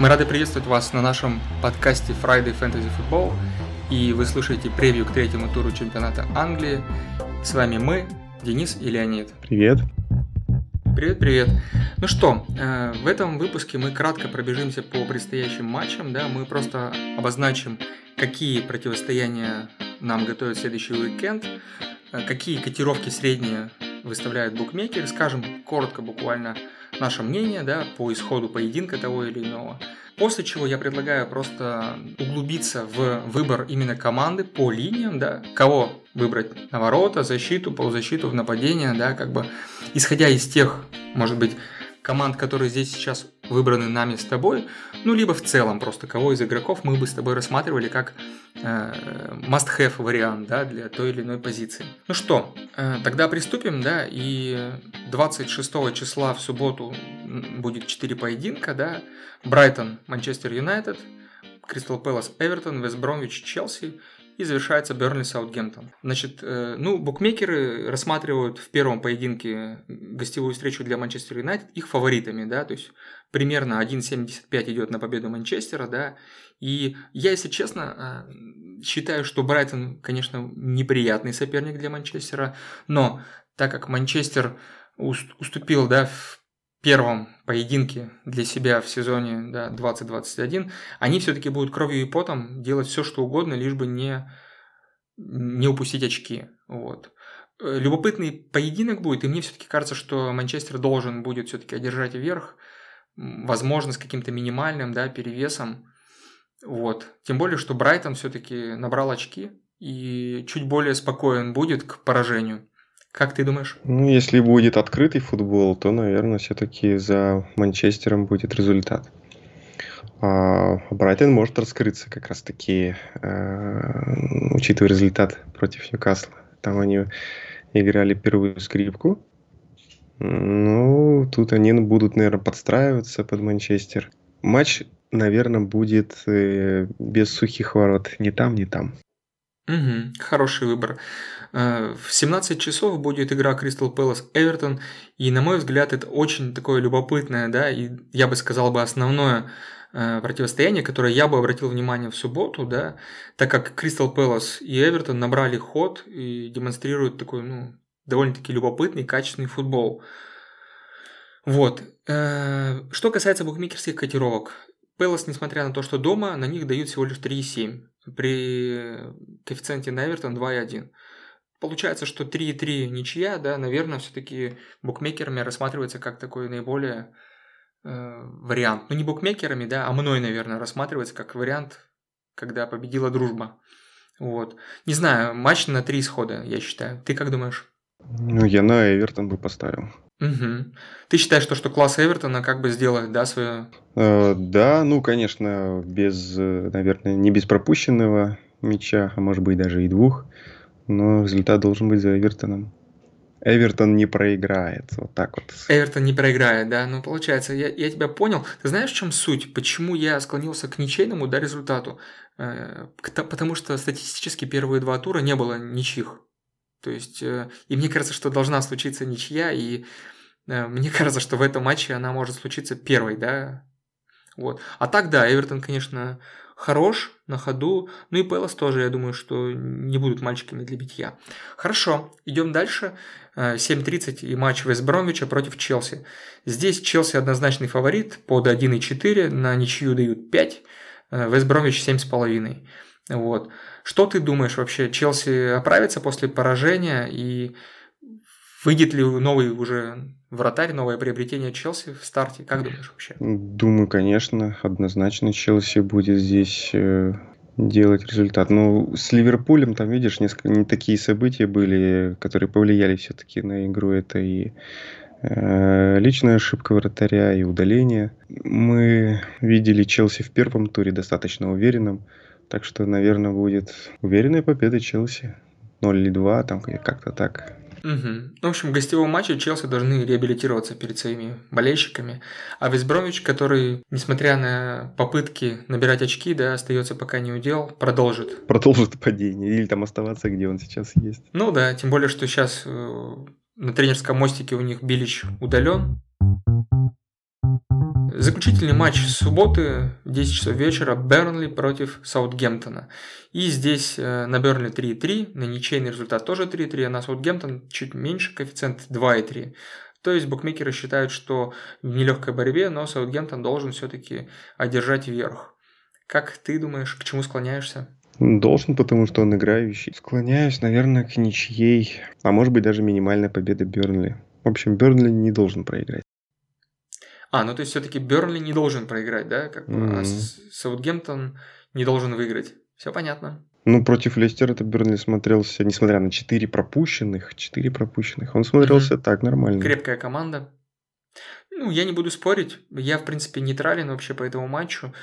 Мы рады приветствовать вас на нашем подкасте Friday Fantasy Football. И вы слушаете превью к третьему туру чемпионата Англии. С вами мы, Денис и Леонид. Привет. Привет, привет. Ну что, э, в этом выпуске мы кратко пробежимся по предстоящим матчам, да, мы просто обозначим, какие противостояния нам готовят следующий уикенд, э, какие котировки средние выставляют букмекеры, скажем коротко буквально наше мнение да, по исходу поединка того или иного. После чего я предлагаю просто углубиться в выбор именно команды по линиям, да, кого выбрать на ворота, защиту, полузащиту, в нападение, да, как бы исходя из тех, может быть, команд, которые здесь сейчас выбраны нами с тобой, ну, либо в целом просто кого из игроков мы бы с тобой рассматривали как э, must-have вариант, да, для той или иной позиции. Ну что, э, тогда приступим, да, и 26 числа в субботу будет 4 поединка, да, Брайтон, Манчестер Юнайтед, Кристал Пэлас, Эвертон, Вест Бромвич, Челси и завершается Бернли Саутгемптон. Значит, э, ну, букмекеры рассматривают в первом поединке гостевую встречу для Манчестер Юнайтед их фаворитами, да, то есть примерно 1.75 идет на победу Манчестера, да, и я, если честно, э, считаю, что Брайтон, конечно, неприятный соперник для Манчестера, но так как Манчестер уступил, да, в первом поединке для себя в сезоне да, 2021, они все-таки будут кровью и потом делать все, что угодно, лишь бы не, не упустить очки. Вот. Э, любопытный поединок будет, и мне все-таки кажется, что Манчестер должен будет все-таки одержать верх, возможно, с каким-то минимальным да, перевесом. Вот. Тем более, что Брайтон все-таки набрал очки и чуть более спокоен будет к поражению. Как ты думаешь? Ну, если будет открытый футбол, то, наверное, все-таки за Манчестером будет результат. А Брайтон может раскрыться как раз-таки, э, учитывая результат против Ньюкасла. Там они играли первую скрипку. Ну, тут они будут, наверное, подстраиваться под Манчестер. Матч, наверное, будет э, без сухих ворот. Ни там, ни там. Угу, хороший выбор. Э, в 17 часов будет игра Crystal Palace Эвертон, и на мой взгляд это очень такое любопытное, да, и я бы сказал бы основное э, противостояние, которое я бы обратил внимание в субботу, да, так как Crystal Palace и Эвертон набрали ход и демонстрируют такой, ну, довольно-таки любопытный, качественный футбол. Вот. Э, что касается букмекерских котировок, Пэлас, несмотря на то, что дома, на них дают всего лишь 3,7. При коэффициенте на Эвертон 2,1. Получается, что 3,3 ничья, да, наверное, все-таки букмекерами рассматривается как такой наиболее э, вариант. Ну, не букмекерами, да, а мной, наверное, рассматривается как вариант, когда победила дружба. Вот. Не знаю, матч на три исхода, я считаю. Ты как думаешь? Ну, я на Эвертон бы поставил. Угу. Ты считаешь, что, что класс Эвертона как бы сделает, да, свое... Э, да, ну, конечно, без, э, наверное, не без пропущенного мяча, а может быть даже и двух но результат должен быть за Эвертоном. Эвертон не проиграет, вот так вот. Эвертон не проиграет, да, ну получается, я, я тебя понял. Ты знаешь, в чем суть? Почему я склонился к ничейному, да, результату? Э, потому что статистически первые два тура не было ничьих. То есть, э, и мне кажется, что должна случиться ничья, и э, мне кажется, что в этом матче она может случиться первой, да. Вот. А так, да, Эвертон, конечно, хорош на ходу. Ну и Пелос тоже, я думаю, что не будут мальчиками для битья. Хорошо, идем дальше. 7.30 э, и матч Вестбромвича против Челси. Здесь Челси однозначный фаворит под 1.4, на ничью дают 5, Вестбромвич 7.5. Вот. Что ты думаешь вообще, Челси оправится после поражения и выйдет ли новый уже вратарь, новое приобретение Челси в старте? Как думаешь вообще? Думаю, конечно, однозначно Челси будет здесь э, делать результат. Но ну, с Ливерпулем там, видишь, несколько не такие события были, которые повлияли все-таки на игру. Это и э, личная ошибка вратаря, и удаление. Мы видели Челси в первом туре достаточно уверенным. Так что, наверное, будет уверенная победа Челси. 0 или 2, там как-то так. Угу. В общем, в гостевом матче Челси должны реабилитироваться перед своими болельщиками. А Весбромвич, который, несмотря на попытки набирать очки, да, остается пока не удел, продолжит. Продолжит падение. Или там оставаться, где он сейчас есть. Ну да, тем более, что сейчас э, на тренерском мостике у них Билич удален. Заключительный матч субботы, 10 часов вечера, Бернли против Саутгемптона. И здесь э, на Бернли 3,3, на ничейный результат тоже 3,3, а на Саутгемптон чуть меньше, коэффициент 2,3. То есть букмекеры считают, что в нелегкой борьбе, но Саутгемптон должен все-таки одержать верх. Как ты думаешь, к чему склоняешься? Должен, потому что он играющий. Склоняюсь, наверное, к ничьей, а может быть даже минимальная победа Бернли. В общем, Бернли не должен проиграть. А, ну то есть все-таки Бернли не должен проиграть, да? Как mm-hmm. А Саутгемптон не должен выиграть. Все понятно. Ну, против Лестера это Бернли смотрелся, несмотря на 4 пропущенных, 4 пропущенных, он смотрелся mm-hmm. так нормально. Крепкая команда. Ну, я не буду спорить. Я, в принципе, нейтрален вообще по этому матчу.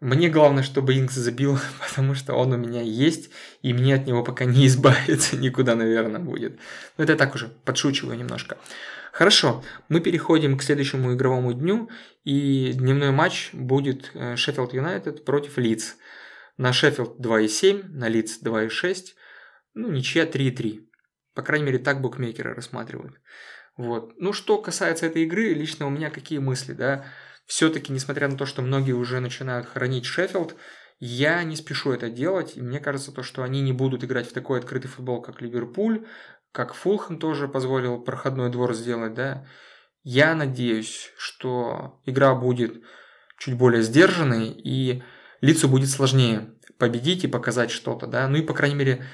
Мне главное, чтобы Инкс забил, потому что он у меня есть, и мне от него пока не избавиться никуда, наверное, будет. Но это я так уже подшучиваю немножко. Хорошо, мы переходим к следующему игровому дню, и дневной матч будет Шеффилд Юнайтед против Лидс. На Шеффилд 2,7, на Лидс 2,6, ну, ничья 3,3. По крайней мере, так букмекеры рассматривают. Вот. Ну, что касается этой игры, лично у меня какие мысли, да все-таки, несмотря на то, что многие уже начинают хоронить Шеффилд, я не спешу это делать, и мне кажется, то, что они не будут играть в такой открытый футбол, как Ливерпуль, как Фулхэм тоже позволил проходной двор сделать, да. Я надеюсь, что игра будет чуть более сдержанной, и лицу будет сложнее победить и показать что-то, да. Ну и, по крайней мере,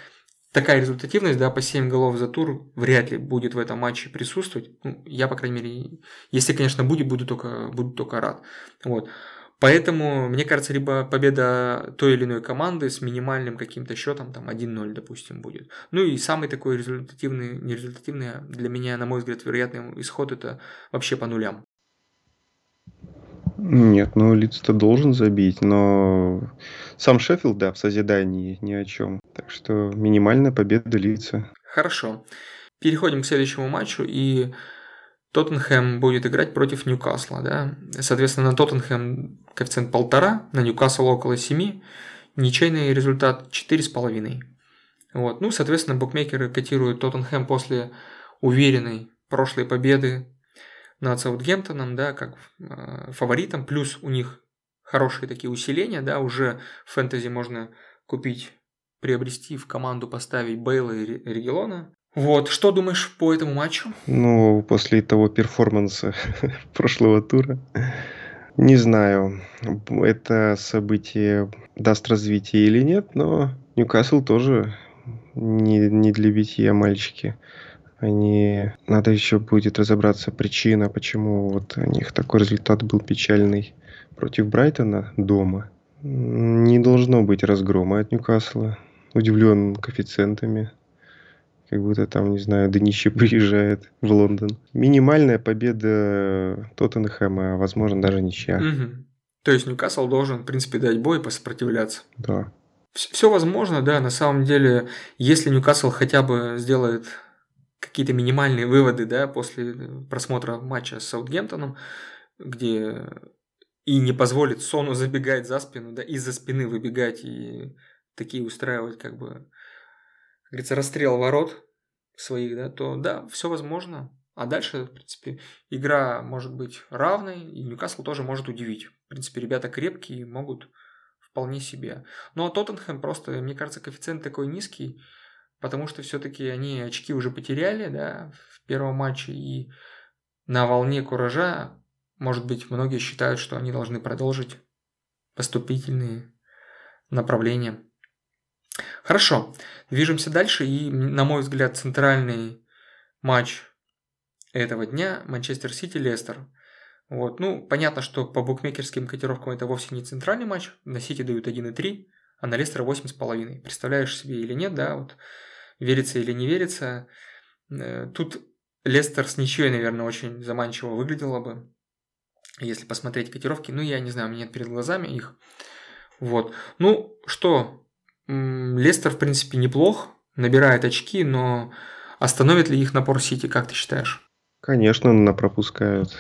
такая результативность, да, по 7 голов за тур вряд ли будет в этом матче присутствовать. Ну, я, по крайней мере, если, конечно, будет, буду только, буду только рад. Вот. Поэтому, мне кажется, либо победа той или иной команды с минимальным каким-то счетом, там 1-0, допустим, будет. Ну и самый такой результативный, нерезультативный для меня, на мой взгляд, вероятный исход это вообще по нулям. Нет, ну Лиц-то должен забить, но сам Шеффилд, да, в созидании ни о чем. Так что минимальная победа Лица. Хорошо. Переходим к следующему матчу, и Тоттенхэм будет играть против Ньюкасла, да. Соответственно, на Тоттенхэм коэффициент полтора, на Ньюкасл около 7, ничейный результат 4,5. Вот. Ну, соответственно, букмекеры котируют Тоттенхэм после уверенной прошлой победы над Саутгемптоном, да, как э, фаворитом, плюс у них хорошие такие усиления, да, уже в фэнтези можно купить, приобрести в команду, поставить Бейла и Регелона. Вот, что думаешь по этому матчу? Ну, после того перформанса прошлого тура, не знаю, это событие даст развитие или нет, но Ньюкасл тоже не, не для битья мальчики они надо еще будет разобраться причина, почему вот у них такой результат был печальный против Брайтона дома. Не должно быть разгрома от Ньюкасла. Удивлен коэффициентами. Как будто там, не знаю, Денищи приезжает в Лондон. Минимальная победа Тоттенхэма, а возможно даже ничья. Угу. То есть Ньюкасл должен, в принципе, дать бой и посопротивляться. Да. Все возможно, да, на самом деле, если Ньюкасл хотя бы сделает какие-то минимальные выводы, да, после просмотра матча с Саутгемптоном, где и не позволит Сону забегать за спину, да, из-за спины выбегать и такие устраивать, как бы, как говорится, расстрел ворот своих, да, то да, все возможно. А дальше, в принципе, игра может быть равной, и Ньюкасл тоже может удивить. В принципе, ребята крепкие, могут вполне себе. Ну а Тоттенхэм просто, мне кажется, коэффициент такой низкий, потому что все-таки они очки уже потеряли, да, в первом матче, и на волне куража, может быть, многие считают, что они должны продолжить поступительные направления. Хорошо, движемся дальше, и, на мой взгляд, центральный матч этого дня Манчестер Сити-Лестер. Вот, ну, понятно, что по букмекерским котировкам это вовсе не центральный матч, на Сити дают 1,3, а на Лестера 8,5. Представляешь себе или нет, да, вот верится или не верится. Э, тут Лестер с ничьей, наверное, очень заманчиво выглядело бы, если посмотреть котировки. Ну, я не знаю, у меня нет перед глазами их. Вот. Ну, что, Лестер, в принципе, неплох, набирает очки, но остановит ли их напор Сити, как ты считаешь? Конечно, на пропускают.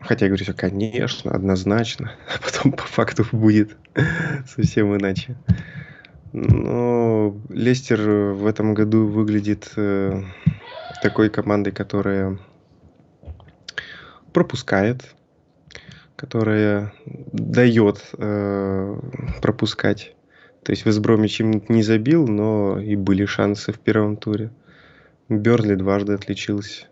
Хотя я говорю, все, конечно, однозначно, а потом по факту будет совсем иначе. Но Лестер в этом году выглядит э, такой командой, которая пропускает, которая дает э, пропускать. То есть Весбромич им не забил, но и были шансы в первом туре. Берли дважды отличился.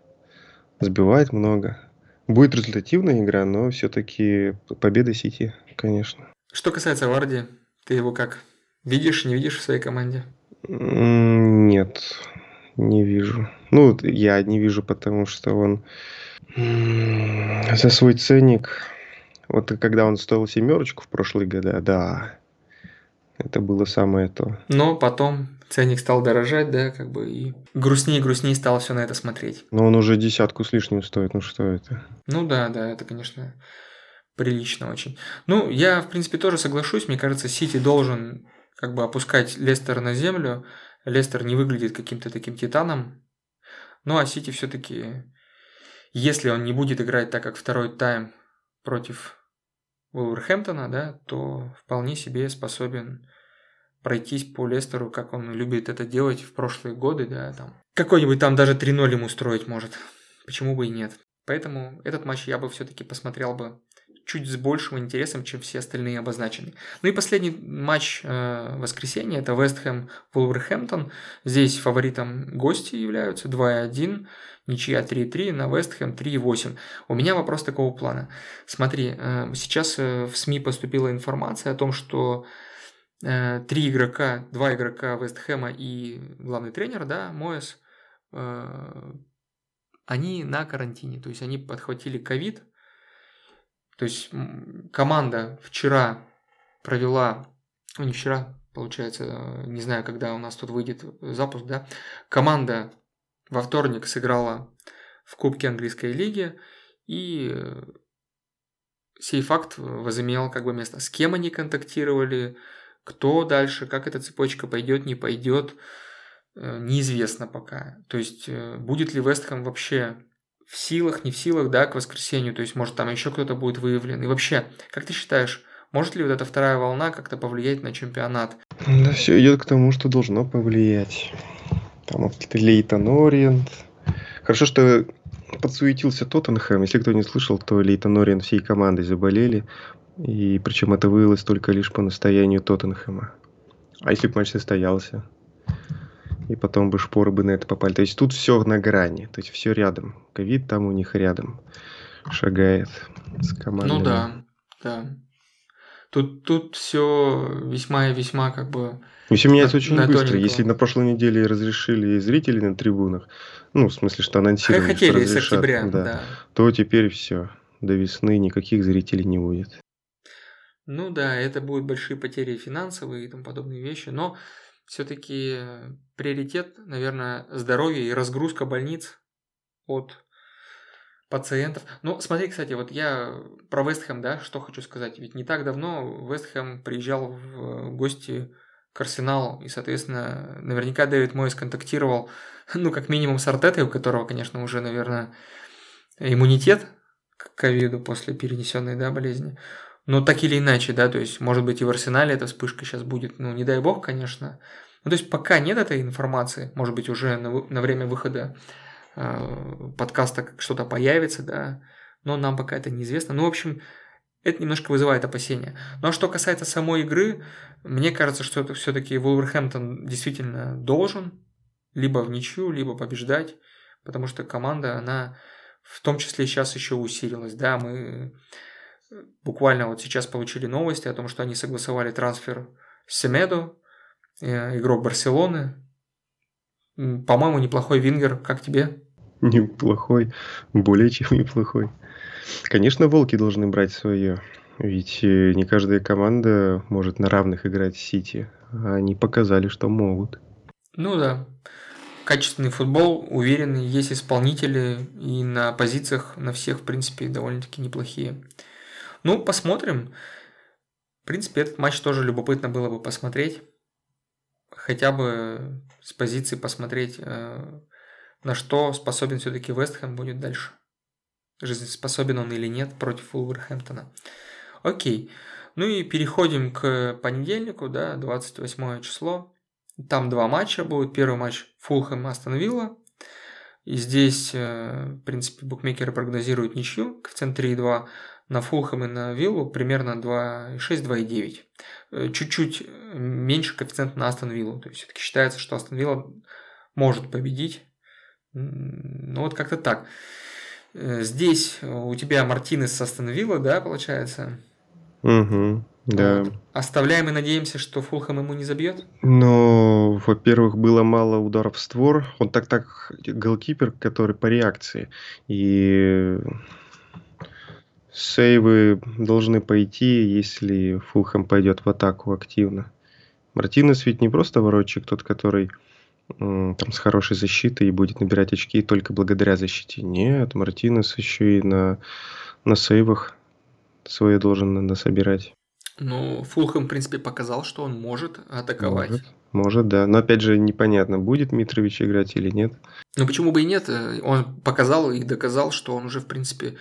Сбивает много. Будет результативная игра, но все-таки победа Сити, конечно. Что касается Варди, ты его как? Видишь, не видишь в своей команде? Нет, не вижу. Ну, я не вижу, потому что он за свой ценник, вот когда он стоил семерочку в прошлые года, да, это было самое то. Но потом ценник стал дорожать, да, как бы и грустнее и грустнее стало все на это смотреть. Но он уже десятку с лишним стоит, ну что это? Ну да, да, это, конечно, прилично очень. Ну, я, в принципе, тоже соглашусь. Мне кажется, Сити должен как бы опускать Лестер на землю. Лестер не выглядит каким-то таким титаном. Ну, а Сити все-таки, если он не будет играть так, как второй тайм против Вулверхэмптона, да, то вполне себе способен пройтись по Лестеру, как он любит это делать в прошлые годы, да, там. Какой-нибудь там даже 3-0 ему устроить может. Почему бы и нет. Поэтому этот матч я бы все-таки посмотрел бы чуть с большим интересом, чем все остальные обозначенные. Ну и последний матч э, воскресенья – это Вест Хэм Вулверхэмптон. Здесь фаворитом гости являются 2-1, ничья 3-3, на Вест Хэм 3-8. У меня вопрос такого плана. Смотри, э, сейчас э, в СМИ поступила информация о том, что э, три игрока, два игрока Вест Хэма и главный тренер, да, Моэс, э, они на карантине, то есть они подхватили ковид – то есть команда вчера провела, ну не вчера, получается, не знаю, когда у нас тут выйдет запуск, да, команда во вторник сыграла в Кубке Английской лиги, и сей факт возымел как бы место. С кем они контактировали, кто дальше, как эта цепочка пойдет, не пойдет, э, неизвестно пока. То есть э, будет ли Вестхэм вообще в силах, не в силах, да, к воскресенью, то есть, может, там еще кто-то будет выявлен. И вообще, как ты считаешь, может ли вот эта вторая волна как-то повлиять на чемпионат? Да все идет к тому, что должно повлиять. Там Лейтон Ориент. Хорошо, что подсуетился Тоттенхэм. Если кто не слышал, то Лейтон Ориент всей командой заболели. И причем это выявилось только лишь по настоянию Тоттенхэма. А если бы матч состоялся? И потом бы шпоры бы на это попали. То есть тут все на грани, то есть все рядом. Ковид там у них рядом шагает с командой. Ну да, да. Тут, тут все весьма и весьма как бы... И все меняется на, очень на быстро. Тоненького. Если на прошлой неделе разрешили зрители на трибунах, ну, в смысле, что анонсировали, Хотели что с октября, да, да. то теперь все. До весны никаких зрителей не будет. Ну да, это будут большие потери финансовые и тому подобные вещи, но все-таки приоритет, наверное, здоровье и разгрузка больниц от пациентов. Ну, смотри, кстати, вот я про Вестхэм, да, что хочу сказать. Ведь не так давно Вестхэм приезжал в гости к Арсеналу, и, соответственно, наверняка Дэвид Мойс контактировал, ну, как минимум с Артетой, у которого, конечно, уже, наверное, иммунитет к ковиду после перенесенной, да, болезни. Но так или иначе, да, то есть, может быть, и в Арсенале эта вспышка сейчас будет, ну, не дай бог, конечно. Ну, то есть, пока нет этой информации, может быть, уже на, на время выхода э, подкаста что-то появится, да, но нам пока это неизвестно. Ну, в общем, это немножко вызывает опасения. Ну, а что касается самой игры, мне кажется, что это все-таки Вулверхэмптон действительно должен либо в ничью, либо побеждать, потому что команда, она в том числе сейчас еще усилилась, да, мы Буквально вот сейчас получили новости о том, что они согласовали трансфер Семеду, э, игрок Барселоны. По-моему, неплохой вингер. Как тебе? Неплохой. Более чем неплохой. Конечно, волки должны брать свое. Ведь э, не каждая команда может на равных играть с Сити. Они показали, что могут. Ну да. Качественный футбол, уверенный, есть исполнители, и на позициях на всех, в принципе, довольно-таки неплохие. Ну, посмотрим. В принципе, этот матч тоже любопытно было бы посмотреть. Хотя бы с позиции посмотреть, э, на что способен все-таки Вестхэм будет дальше. Жизнеспособен он или нет против Вулверхэмптона. Окей. Ну и переходим к понедельнику, да, 28 число. Там два матча будут. Первый матч Фулхэм остановила. И здесь, э, в принципе, букмекеры прогнозируют ничью, коэффициент 3,2. На Фулхэм и на Виллу примерно 2,6-2,9. Э, чуть-чуть меньше коэффициент на Астон Виллу. То есть все-таки считается, что Астон Вилла может победить. Ну вот как-то так. Э, здесь у тебя Мартинес с Астон Вилла, да, получается? Угу, да. Вот. Оставляем и надеемся, что Фулхэм ему не забьет? Ну, во-первых, было мало ударов в створ. Он так-так голкипер, который по реакции. И сейвы должны пойти, если Фулхэм пойдет в атаку активно. Мартинес ведь не просто воротчик, тот, который там с хорошей защитой и будет набирать очки только благодаря защите. Нет, Мартинес еще и на, на сейвах свое должен насобирать. Ну, Фулхэм, в принципе, показал, что он может атаковать. Может, может, да. Но опять же, непонятно, будет Митрович играть или нет. Ну, почему бы и нет? Он показал и доказал, что он уже, в принципе,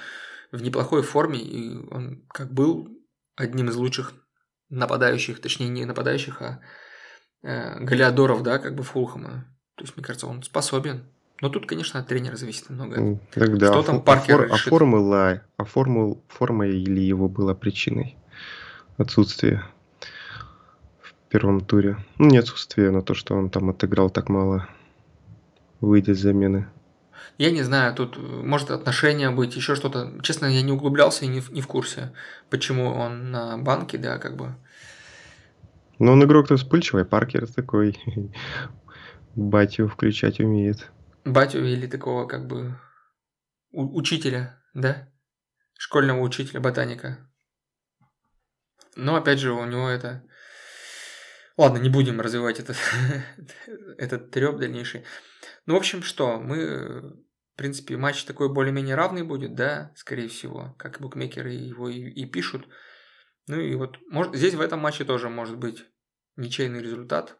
в неплохой форме, и он как был одним из лучших нападающих, точнее, не нападающих, а э, Галиадоров, да, как бы Фулхэма. То есть, мне кажется, он способен. Но тут, конечно, от тренера зависит много. Тогда Что а там Паркер а, а формула, а формул, форма или его была причиной отсутствия в первом туре? Ну, не отсутствие, но то, что он там отыграл так мало, выйдя с замены. Я не знаю, тут может отношения быть, еще что-то. Честно, я не углублялся и не в, не в курсе, почему он на банке, да, как бы. Ну, он игрок-то вспыльчивый, Паркер такой. Батю включать умеет батю или такого как бы учителя, да? Школьного учителя ботаника. Но опять же, у него это... Ладно, не будем развивать этот, этот треп дальнейший. Ну, в общем, что, мы, в принципе, матч такой более-менее равный будет, да, скорее всего, как букмекеры его и, и пишут. Ну и вот, может, здесь в этом матче тоже может быть ничейный результат.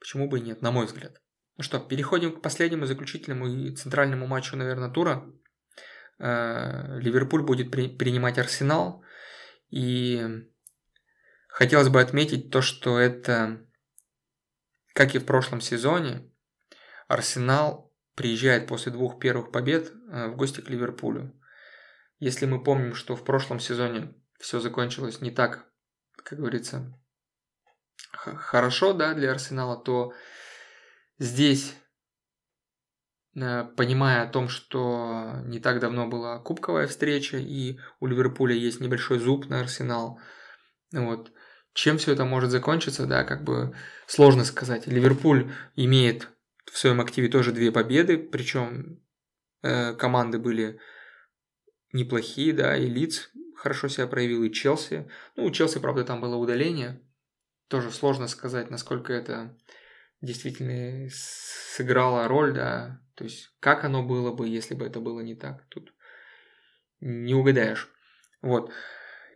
Почему бы и нет, на мой взгляд. Ну что, переходим к последнему заключительному и центральному матчу, наверное, тура. Э, Ливерпуль будет при, принимать Арсенал. И хотелось бы отметить то, что это, как и в прошлом сезоне, Арсенал приезжает после двух первых побед э, в гости к Ливерпулю. Если мы помним, что в прошлом сезоне все закончилось не так, как говорится, хорошо да, для Арсенала, то здесь, э, понимая о том, что не так давно была кубковая встреча, и у Ливерпуля есть небольшой зуб на Арсенал, вот, чем все это может закончиться, да, как бы сложно сказать. Ливерпуль имеет в своем активе тоже две победы, причем э, команды были неплохие, да, и Лиц хорошо себя проявил, и Челси. Ну, у Челси, правда, там было удаление. Тоже сложно сказать, насколько это действительно сыграла роль, да, то есть как оно было бы, если бы это было не так, тут не угадаешь. Вот.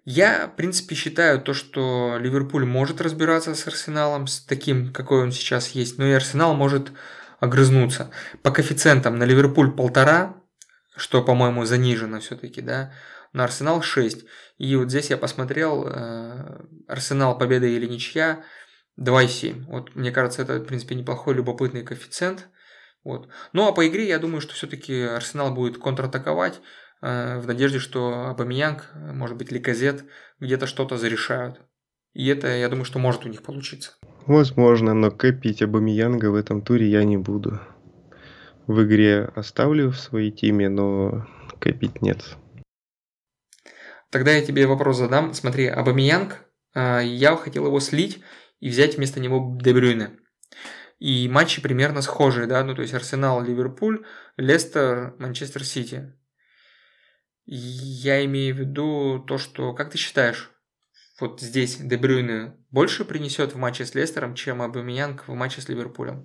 Я, в принципе, считаю то, что Ливерпуль может разбираться с Арсеналом, с таким, какой он сейчас есть, но и Арсенал может огрызнуться. По коэффициентам на Ливерпуль полтора, что, по-моему, занижено все-таки, да, на Арсенал 6. И вот здесь я посмотрел, э, Арсенал победа или ничья, 2,7. Вот, мне кажется, это, в принципе, неплохой, любопытный коэффициент. Вот. Ну, а по игре, я думаю, что все-таки Арсенал будет контратаковать э, в надежде, что Абамиянг, может быть, Ликазет где-то что-то зарешают. И это, я думаю, что может у них получиться. Возможно, но копить Абамиянга в этом туре я не буду. В игре оставлю в своей теме, но копить нет. Тогда я тебе вопрос задам. Смотри, Абамиянг, э, я хотел его слить и взять вместо него Дебрюйне. И матчи примерно схожие, да, ну то есть Арсенал, Ливерпуль, Лестер, Манчестер Сити. Я имею в виду то, что, как ты считаешь, вот здесь Дебрюйне больше принесет в матче с Лестером, чем Абамиянг в матче с Ливерпулем?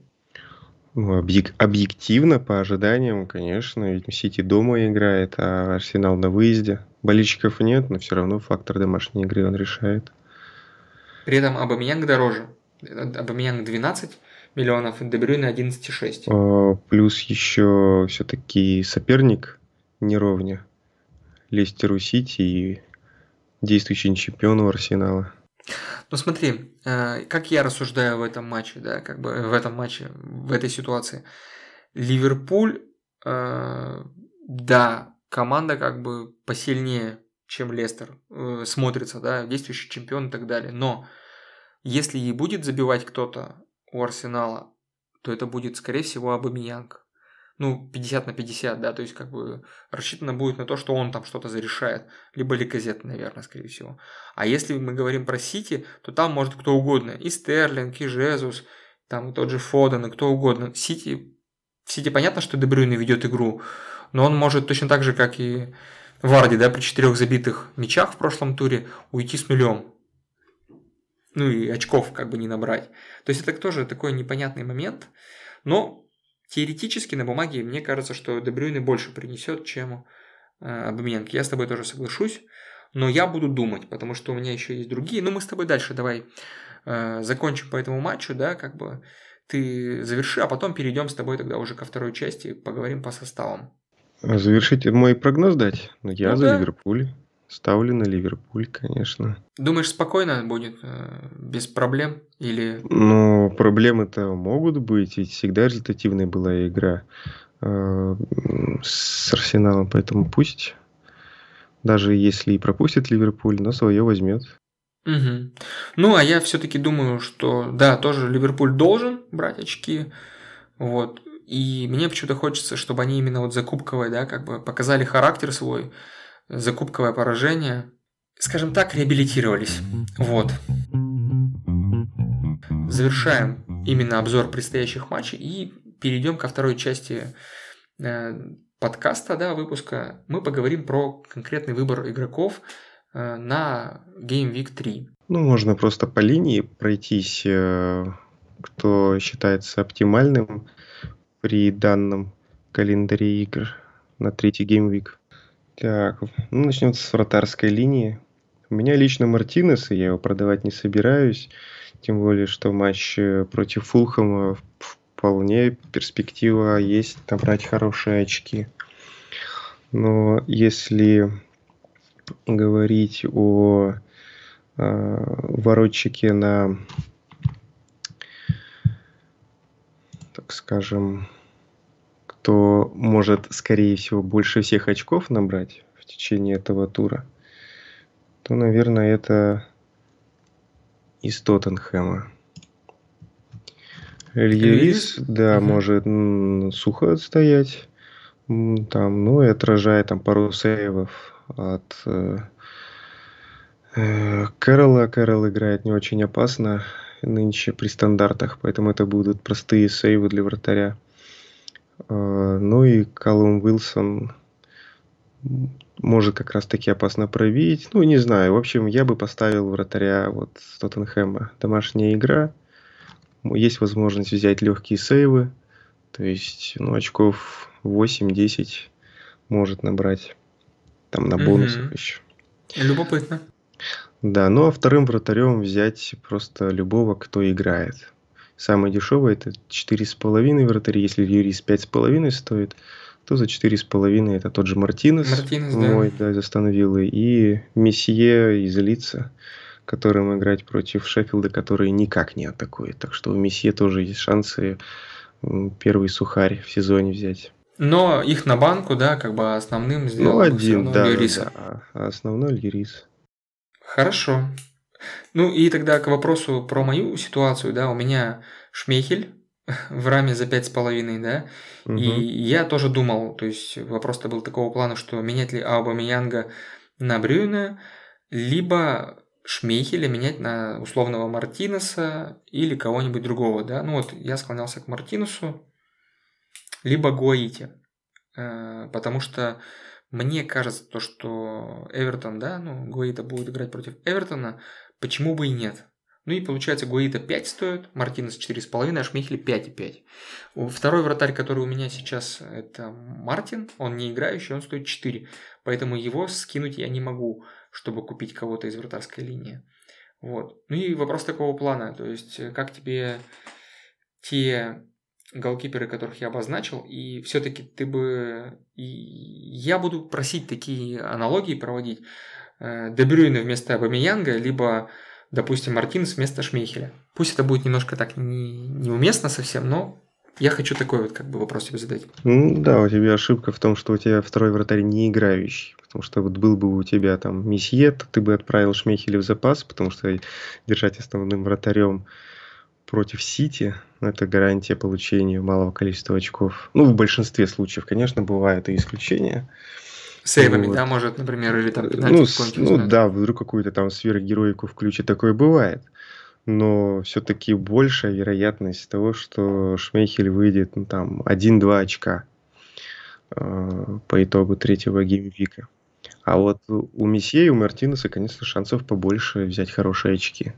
Ну, объек- объективно, по ожиданиям, конечно, ведь Сити дома играет, а Арсенал на выезде. Болельщиков нет, но все равно фактор домашней игры он решает. При этом Абамиянг дороже. Абамиянг 12 миллионов, Дебрюйне 11,6. А, плюс еще все-таки соперник неровня. Лестеру Сити и действующий чемпион Арсенала. Ну смотри, э, как я рассуждаю в этом матче, да, как бы в этом матче, в этой ситуации. Ливерпуль, э, да, команда как бы посильнее, чем Лестер э, смотрится, да, действующий чемпион и так далее. Но если и будет забивать кто-то у Арсенала, то это будет, скорее всего, Абамиянг. Ну, 50 на 50, да, то есть как бы рассчитано будет на то, что он там что-то зарешает. Либо Ликозет, наверное, скорее всего. А если мы говорим про Сити, то там может кто угодно. И Стерлинг, и Жезус, там тот же Фоден, и кто угодно. Сити, в Сити понятно, что Дебрюйне ведет игру, но он может точно так же, как и Варди, да, при четырех забитых мячах в прошлом туре уйти с нулем. Ну и очков как бы не набрать. То есть это тоже такой непонятный момент. Но теоретически на бумаге мне кажется, что Дебрюйне больше принесет, чем э, Абамьянг. Я с тобой тоже соглашусь. Но я буду думать, потому что у меня еще есть другие. Ну, мы с тобой дальше давай э, закончим по этому матчу, да, как бы ты заверши, а потом перейдем с тобой тогда уже ко второй части, поговорим по составам. Завершите мой прогноз дать? Ну, я ну, за да. Ливерпуль. Ставлю на Ливерпуль, конечно. Думаешь, спокойно будет, э, без проблем? Или... Ну, проблемы-то могут быть, ведь всегда результативная была игра э, с Арсеналом, поэтому пусть, даже если и пропустит Ливерпуль, но свое возьмет. Угу. Ну, а я все-таки думаю, что да, тоже Ливерпуль должен брать очки. Вот. И мне почему-то хочется, чтобы они именно вот закупковые, да, как бы показали характер свой, закупковое поражение, скажем так, реабилитировались. Вот. Завершаем именно обзор предстоящих матчей и перейдем ко второй части э, подкаста, да, выпуска. Мы поговорим про конкретный выбор игроков э, на Game Week 3. Ну, можно просто по линии пройтись, э, кто считается оптимальным при данном календаре игр на третий геймвик. Так, ну, начнем с вратарской линии. У меня лично Мартинес, и я его продавать не собираюсь. Тем более, что матч э, против Фулхэма вполне перспектива есть набрать хорошие очки. Но если говорить о э, воротчике на так скажем, кто может, скорее всего, больше всех очков набрать в течение этого тура, то, наверное, это из Тоттенхэма. Эльерис, да, угу. может сухо отстоять, там, ну и отражает там пару сейвов от э, э, Кэрола. Кэрол играет не очень опасно нынче при стандартах, поэтому это будут простые сейвы для вратаря. Ну и Калум Уилсон может как раз таки опасно пробить. Ну, не знаю. В общем, я бы поставил вратаря вот с Тоттенхэма. Домашняя игра. Есть возможность взять легкие сейвы. То есть, ну, очков 8-10 может набрать. Там на бонусах угу. еще. Любопытно. Да, ну а вторым вратарем взять просто любого, кто играет. Самый дешевый это 4,5 вратарь. Если Юрис 5,5 стоит, то за 4,5 это тот же Мартинес, Мартинес мой, да. да, из Астон Виллы, и Месье из Лица, которым играть против Шеффилда, который никак не атакует. Так что у Месье тоже есть шансы первый сухарь в сезоне взять. Но их на банку, да, как бы основным сделал ну, один, да, Льюриса. Да, а основной Льюрис. Хорошо. Ну и тогда к вопросу про мою ситуацию, да, у меня Шмехель в раме за пять с половиной, да, угу. и я тоже думал, то есть вопрос-то был такого плана, что менять ли Аубамеянга на Брюна, либо Шмейхеля менять на условного Мартинеса или кого-нибудь другого, да, ну вот я склонялся к Мартинесу, либо Гуаите, э, потому что мне кажется, то, что Эвертон, да, ну, Гуэйта будет играть против Эвертона, почему бы и нет? Ну и получается, Гуэйта 5 стоит, Мартинес 4,5, а Шмихель 5,5. Второй вратарь, который у меня сейчас, это Мартин, он не играющий, он стоит 4. Поэтому его скинуть я не могу, чтобы купить кого-то из вратарской линии. Вот. Ну и вопрос такого плана, то есть как тебе те голкиперы, которых я обозначил, и все-таки ты бы... И я буду просить такие аналогии проводить. Э, Дебрюйна вместо Абамиянга, либо, допустим, Мартинес вместо Шмейхеля. Пусть это будет немножко так не, неуместно совсем, но я хочу такой вот как бы вопрос тебе задать. Ну да, у тебя ошибка в том, что у тебя второй вратарь не играющий, Потому что вот был бы у тебя там Месье, то ты бы отправил Шмейхеля в запас, потому что держать основным вратарем против Сити – это гарантия получения малого количества очков. Ну, в большинстве случаев, конечно, бывают и исключения. Сейвами, вот. да, может, например, или там пенальти Ну, с, ну да, вдруг какую-то там сверхгероику включит, такое бывает. Но все-таки большая вероятность того, что Шмейхель выйдет ну, там 1-2 очка э, по итогу третьего геймвика. А вот у Месье и у Мартинеса, конечно, шансов побольше взять хорошие очки.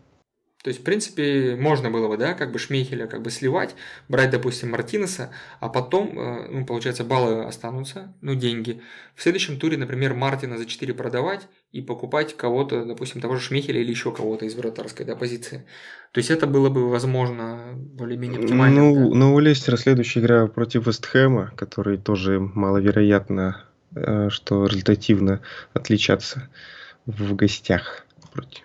То есть, в принципе, можно было бы, да, как бы Шмейхеля как бы сливать, брать, допустим, Мартинеса, а потом, э, ну, получается, баллы останутся, ну, деньги. В следующем туре, например, Мартина за 4 продавать и покупать кого-то, допустим, того же Шмейхеля или еще кого-то из вратарской да, позиции. То есть, это было бы, возможно, более-менее оптимально. Ну, да? ну, у Лестера следующая игра против Вестхэма, который тоже маловероятно, э, что результативно отличаться в гостях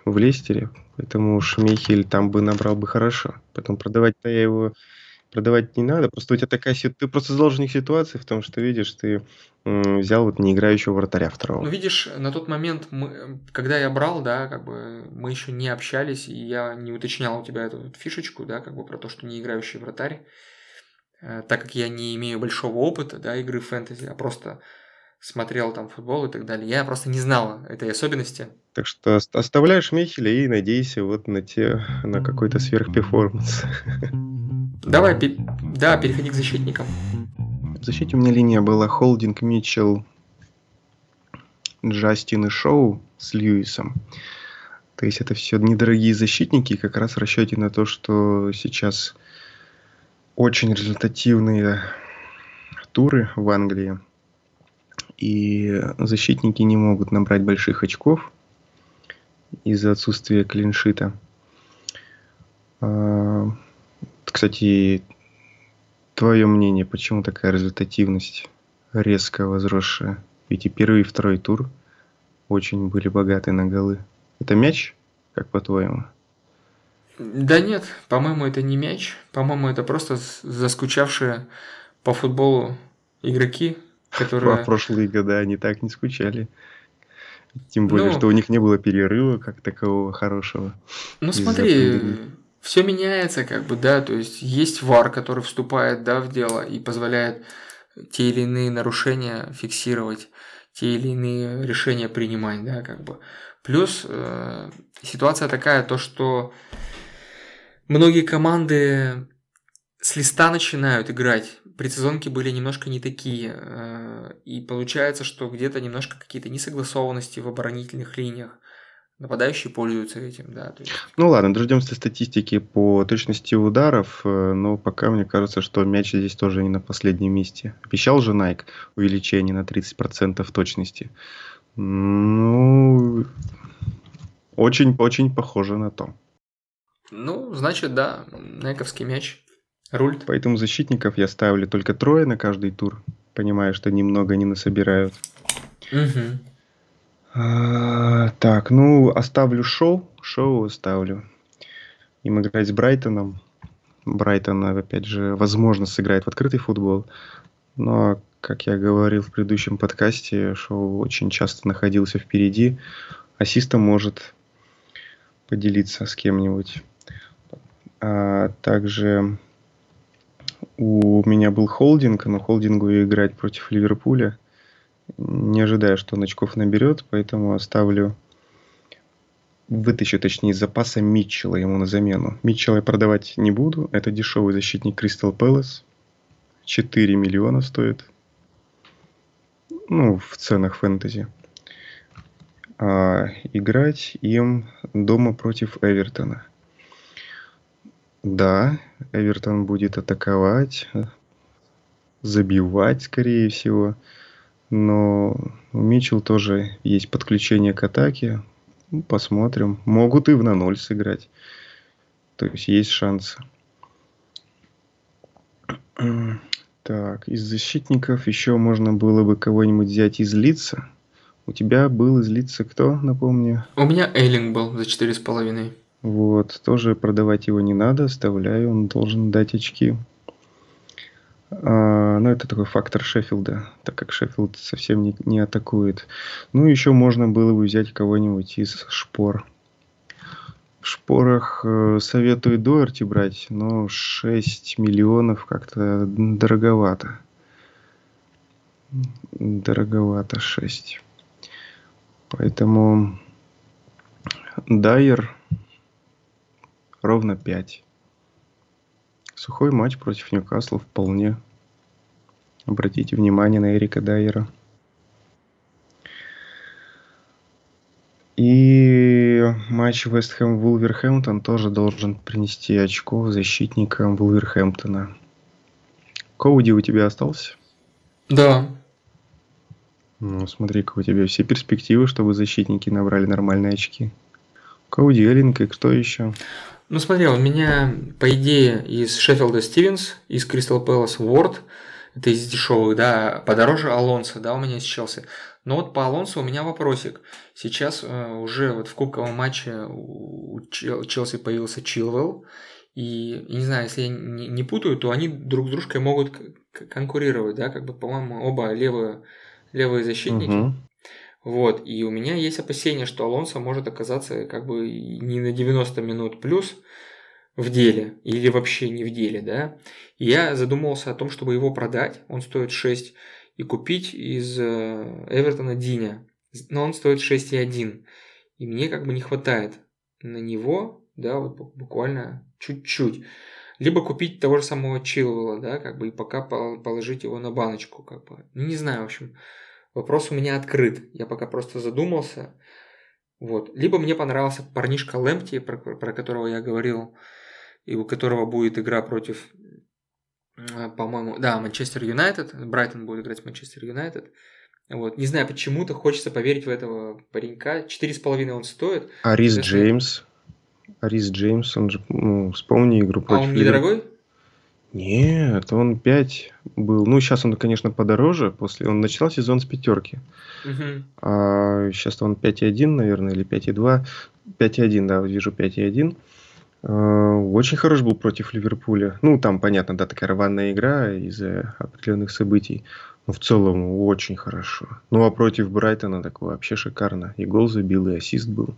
в Лестере. Поэтому Шмейхель там бы набрал бы хорошо. Потом продавать-то я его продавать не надо. Просто у тебя такая ты просто заложник ситуации в том, что видишь, ты взял вот не играющего вратаря второго. Ну, видишь, на тот момент, мы, когда я брал, да, как бы мы еще не общались, и я не уточнял у тебя эту фишечку, да, как бы про то, что не играющий вратарь, э, так как я не имею большого опыта, да, игры в фэнтези, а просто смотрел там футбол и так далее. Я просто не знал этой особенности. Так что оставляешь Михеля и надейся вот на те, на какой-то сверхперформанс. Давай, да, переходи к защитникам. В защите у меня линия была Холдинг, Митчелл, Джастин и Шоу с Льюисом. То есть это все недорогие защитники, как раз в расчете на то, что сейчас очень результативные туры в Англии – и защитники не могут набрать больших очков из-за отсутствия клиншита. А, кстати, твое мнение, почему такая результативность резко возросшая? Ведь и первый, и второй тур очень были богаты на голы. Это мяч, как по-твоему? Да нет, по-моему, это не мяч. По-моему, это просто заскучавшие по футболу игроки, которые... В прошлые года они так не скучали. Тем более, ну, что у них не было перерыва как такового хорошего. Ну смотри, все меняется, как бы, да, то есть есть ВАР, который вступает, да, в дело и позволяет те или иные нарушения фиксировать, те или иные решения принимать, да, как бы. Плюс э, ситуация такая, то что многие команды с листа начинают играть. Предсезонки были немножко не такие. Э, и получается, что где-то немножко какие-то несогласованности в оборонительных линиях. Нападающие пользуются этим, да. Есть... Ну ладно, дождемся статистики по точности ударов, э, но пока мне кажется, что мяч здесь тоже не на последнем месте. Обещал же Nike увеличение на 30% точности. Ну, очень-очень похоже на то. Ну, значит, да, Найковский мяч Рулит. Поэтому защитников я ставлю только трое на каждый тур, понимая, что немного не насобирают. Угу. А, так, ну, оставлю шоу. Шоу оставлю. Им играть с Брайтоном. Брайтон, опять же, возможно, сыграет в открытый футбол. Но, как я говорил в предыдущем подкасте, Шоу очень часто находился впереди. Ассистом может поделиться с кем-нибудь. А также у меня был холдинг, но холдингу играть против Ливерпуля не ожидаю, что он очков наберет, поэтому оставлю вытащу, точнее, из запаса Митчелла ему на замену. Митчелла я продавать не буду. Это дешевый защитник Кристал Пэлас. 4 миллиона стоит. Ну, в ценах фэнтези. А играть им дома против Эвертона. Да, Эвертон будет атаковать, забивать, скорее всего. Но у Митчелл тоже есть подключение к атаке. Ну, посмотрим. Могут и в на ноль сыграть. То есть есть шансы. Так, из защитников еще можно было бы кого-нибудь взять из лица. У тебя был из лица кто, напомню? У меня Эйлинг был за четыре с половиной. Вот, тоже продавать его не надо, оставляю, он должен дать очки. А, ну, это такой фактор Шеффилда, так как Шеффилд совсем не, не атакует. Ну, еще можно было бы взять кого-нибудь из шпор. В шпорах э, советую Дуэрти брать, но 6 миллионов как-то дороговато. Дороговато 6. Поэтому Дайер ровно 5. Сухой матч против Ньюкасла вполне. Обратите внимание на Эрика Дайера. И матч Вест Хэм Вулверхэмптон тоже должен принести очко защитникам Вулверхэмптона. Коуди у тебя остался? Да. Ну, смотри-ка, у тебя все перспективы, чтобы защитники набрали нормальные очки. Коуди Эллинг и кто еще? Ну смотри, у меня, по идее, из Шеффилда Стивенс, из Кристал Пэлас Уорд, это из дешевых, да, подороже Алонсо, да, у меня из Челси. Но вот по Алонсо у меня вопросик. Сейчас э, уже вот в кубковом матче у Челси появился Чилвелл, и, не знаю, если я не, не путаю, то они друг с дружкой могут конкурировать, да, как бы, по-моему, оба левые, левые защитники. Угу. Вот, и у меня есть опасение, что Алонсо может оказаться как бы не на 90 минут плюс в деле, или вообще не в деле, да. И я задумался о том, чтобы его продать, он стоит 6, и купить из э, Эвертона Диня, но он стоит 6,1. И мне как бы не хватает на него, да, вот буквально чуть-чуть. Либо купить того же самого Чилвелла, да, как бы и пока положить его на баночку, как бы. Не знаю, в общем. Вопрос у меня открыт. Я пока просто задумался. Вот. Либо мне понравился парнишка Лэмпти, про, про которого я говорил, и у которого будет игра против, э, по-моему, да, Манчестер Юнайтед. Брайтон будет играть с Манчестер Юнайтед. Вот. Не знаю, почему-то хочется поверить в этого паренька. Четыре с половиной он стоит. Арис Джеймс. Арис Джеймс, он же, ну, вспомни игру против... А он недорогой? Нет, он 5 был. Ну, сейчас он, конечно, подороже. После он начинал сезон с пятерки. Угу. А сейчас он 5,1, наверное, или 5,2. 5,1, да, вижу 5,1. А, очень хорош был против Ливерпуля. Ну, там, понятно, да, такая рваная игра из-за определенных событий. Но в целом очень хорошо. Ну, а против Брайтона так вообще шикарно. И гол забил, и ассист был.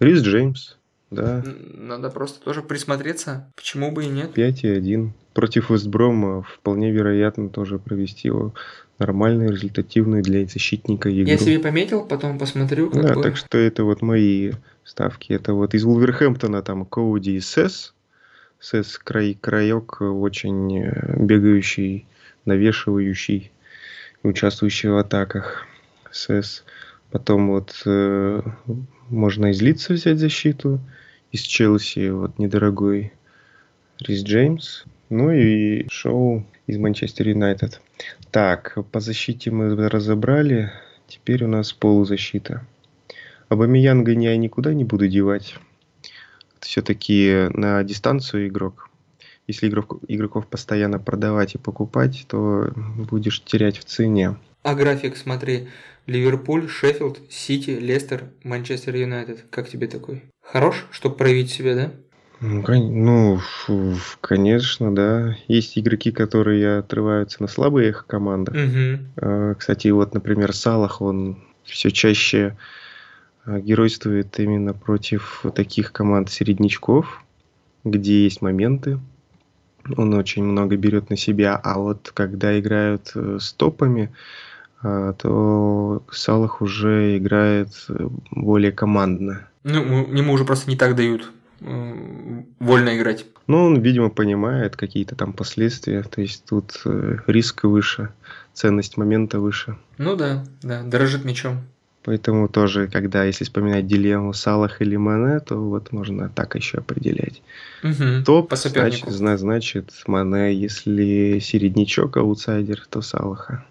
Рис Джеймс, да. Надо просто тоже присмотреться. Почему бы и нет? 5,1 против Вестброма вполне вероятно тоже провести его нормальную, результативную для защитника игру. Я себе пометил, потом посмотрю. Как да, так что это вот мои ставки. Это вот из Вулверхэмптона там Коуди и Сес. Сес край, краек очень э, бегающий, навешивающий, участвующий в атаках. Сес. Потом вот э, можно из Лица взять защиту. Из Челси вот недорогой Рис Джеймс. Ну и шоу из Манчестер Юнайтед. Так, по защите мы разобрали. Теперь у нас полузащита. Абамиянга я никуда не буду девать. Все-таки на дистанцию игрок. Если игрок, игроков постоянно продавать и покупать, то будешь терять в цене. А график, смотри, Ливерпуль, Шеффилд, Сити, Лестер, Манчестер Юнайтед. Как тебе такой? Хорош, чтобы проявить себя, да? Ну, ну конечно, да. Есть игроки, которые отрываются на слабые их командах. Угу. Кстати, вот, например, Салах, он все чаще а, геройствует именно против таких команд середнячков, где есть моменты. Он очень много берет на себя, а вот когда играют э, с топами, а, то Салах уже играет э, более командно. Ну, ему уже просто не так дают вольно играть. Ну, он, видимо, понимает какие-то там последствия. То есть тут э, риск выше, ценность момента выше. Ну да, да, дорожит мечом. Поэтому тоже, когда, если вспоминать дилемму Салах или Мане, то вот можно так еще определять. Угу, Топ, по значит, значит Мане, если середнячок, аутсайдер, то Салаха.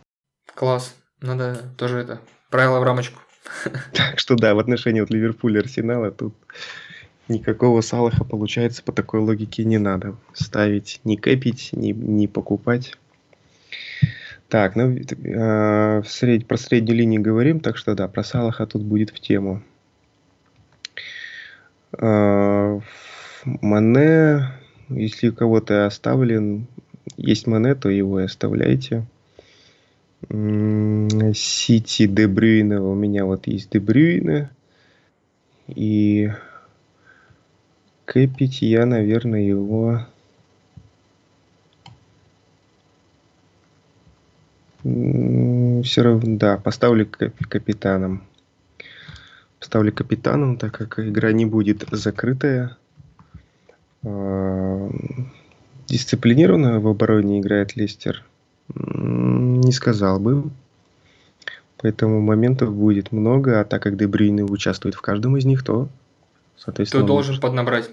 Класс. Надо тоже это, правило в рамочку. Так что да, в отношении вот Ливерпуля и Арсенала тут никакого Салаха, получается, по такой логике не надо ставить, не кэпить, не, не покупать. Так, ну, э, сред... про среднюю линию говорим, так что да, про Салаха тут будет в тему. Э, Мане, если у кого-то оставлен есть Монето, его и оставляйте. Сити Дебрюина, у меня вот есть Дебрюина. И Кэпить я, наверное, его... Все равно, да, поставлю капитаном. Поставлю капитаном, так как игра не будет закрытая. Дисциплинированно в обороне играет Лестер? Не сказал бы. Поэтому моментов будет много, а так как Дебрюйны участвует в каждом из них, то, соответственно... То должен может... поднабрать.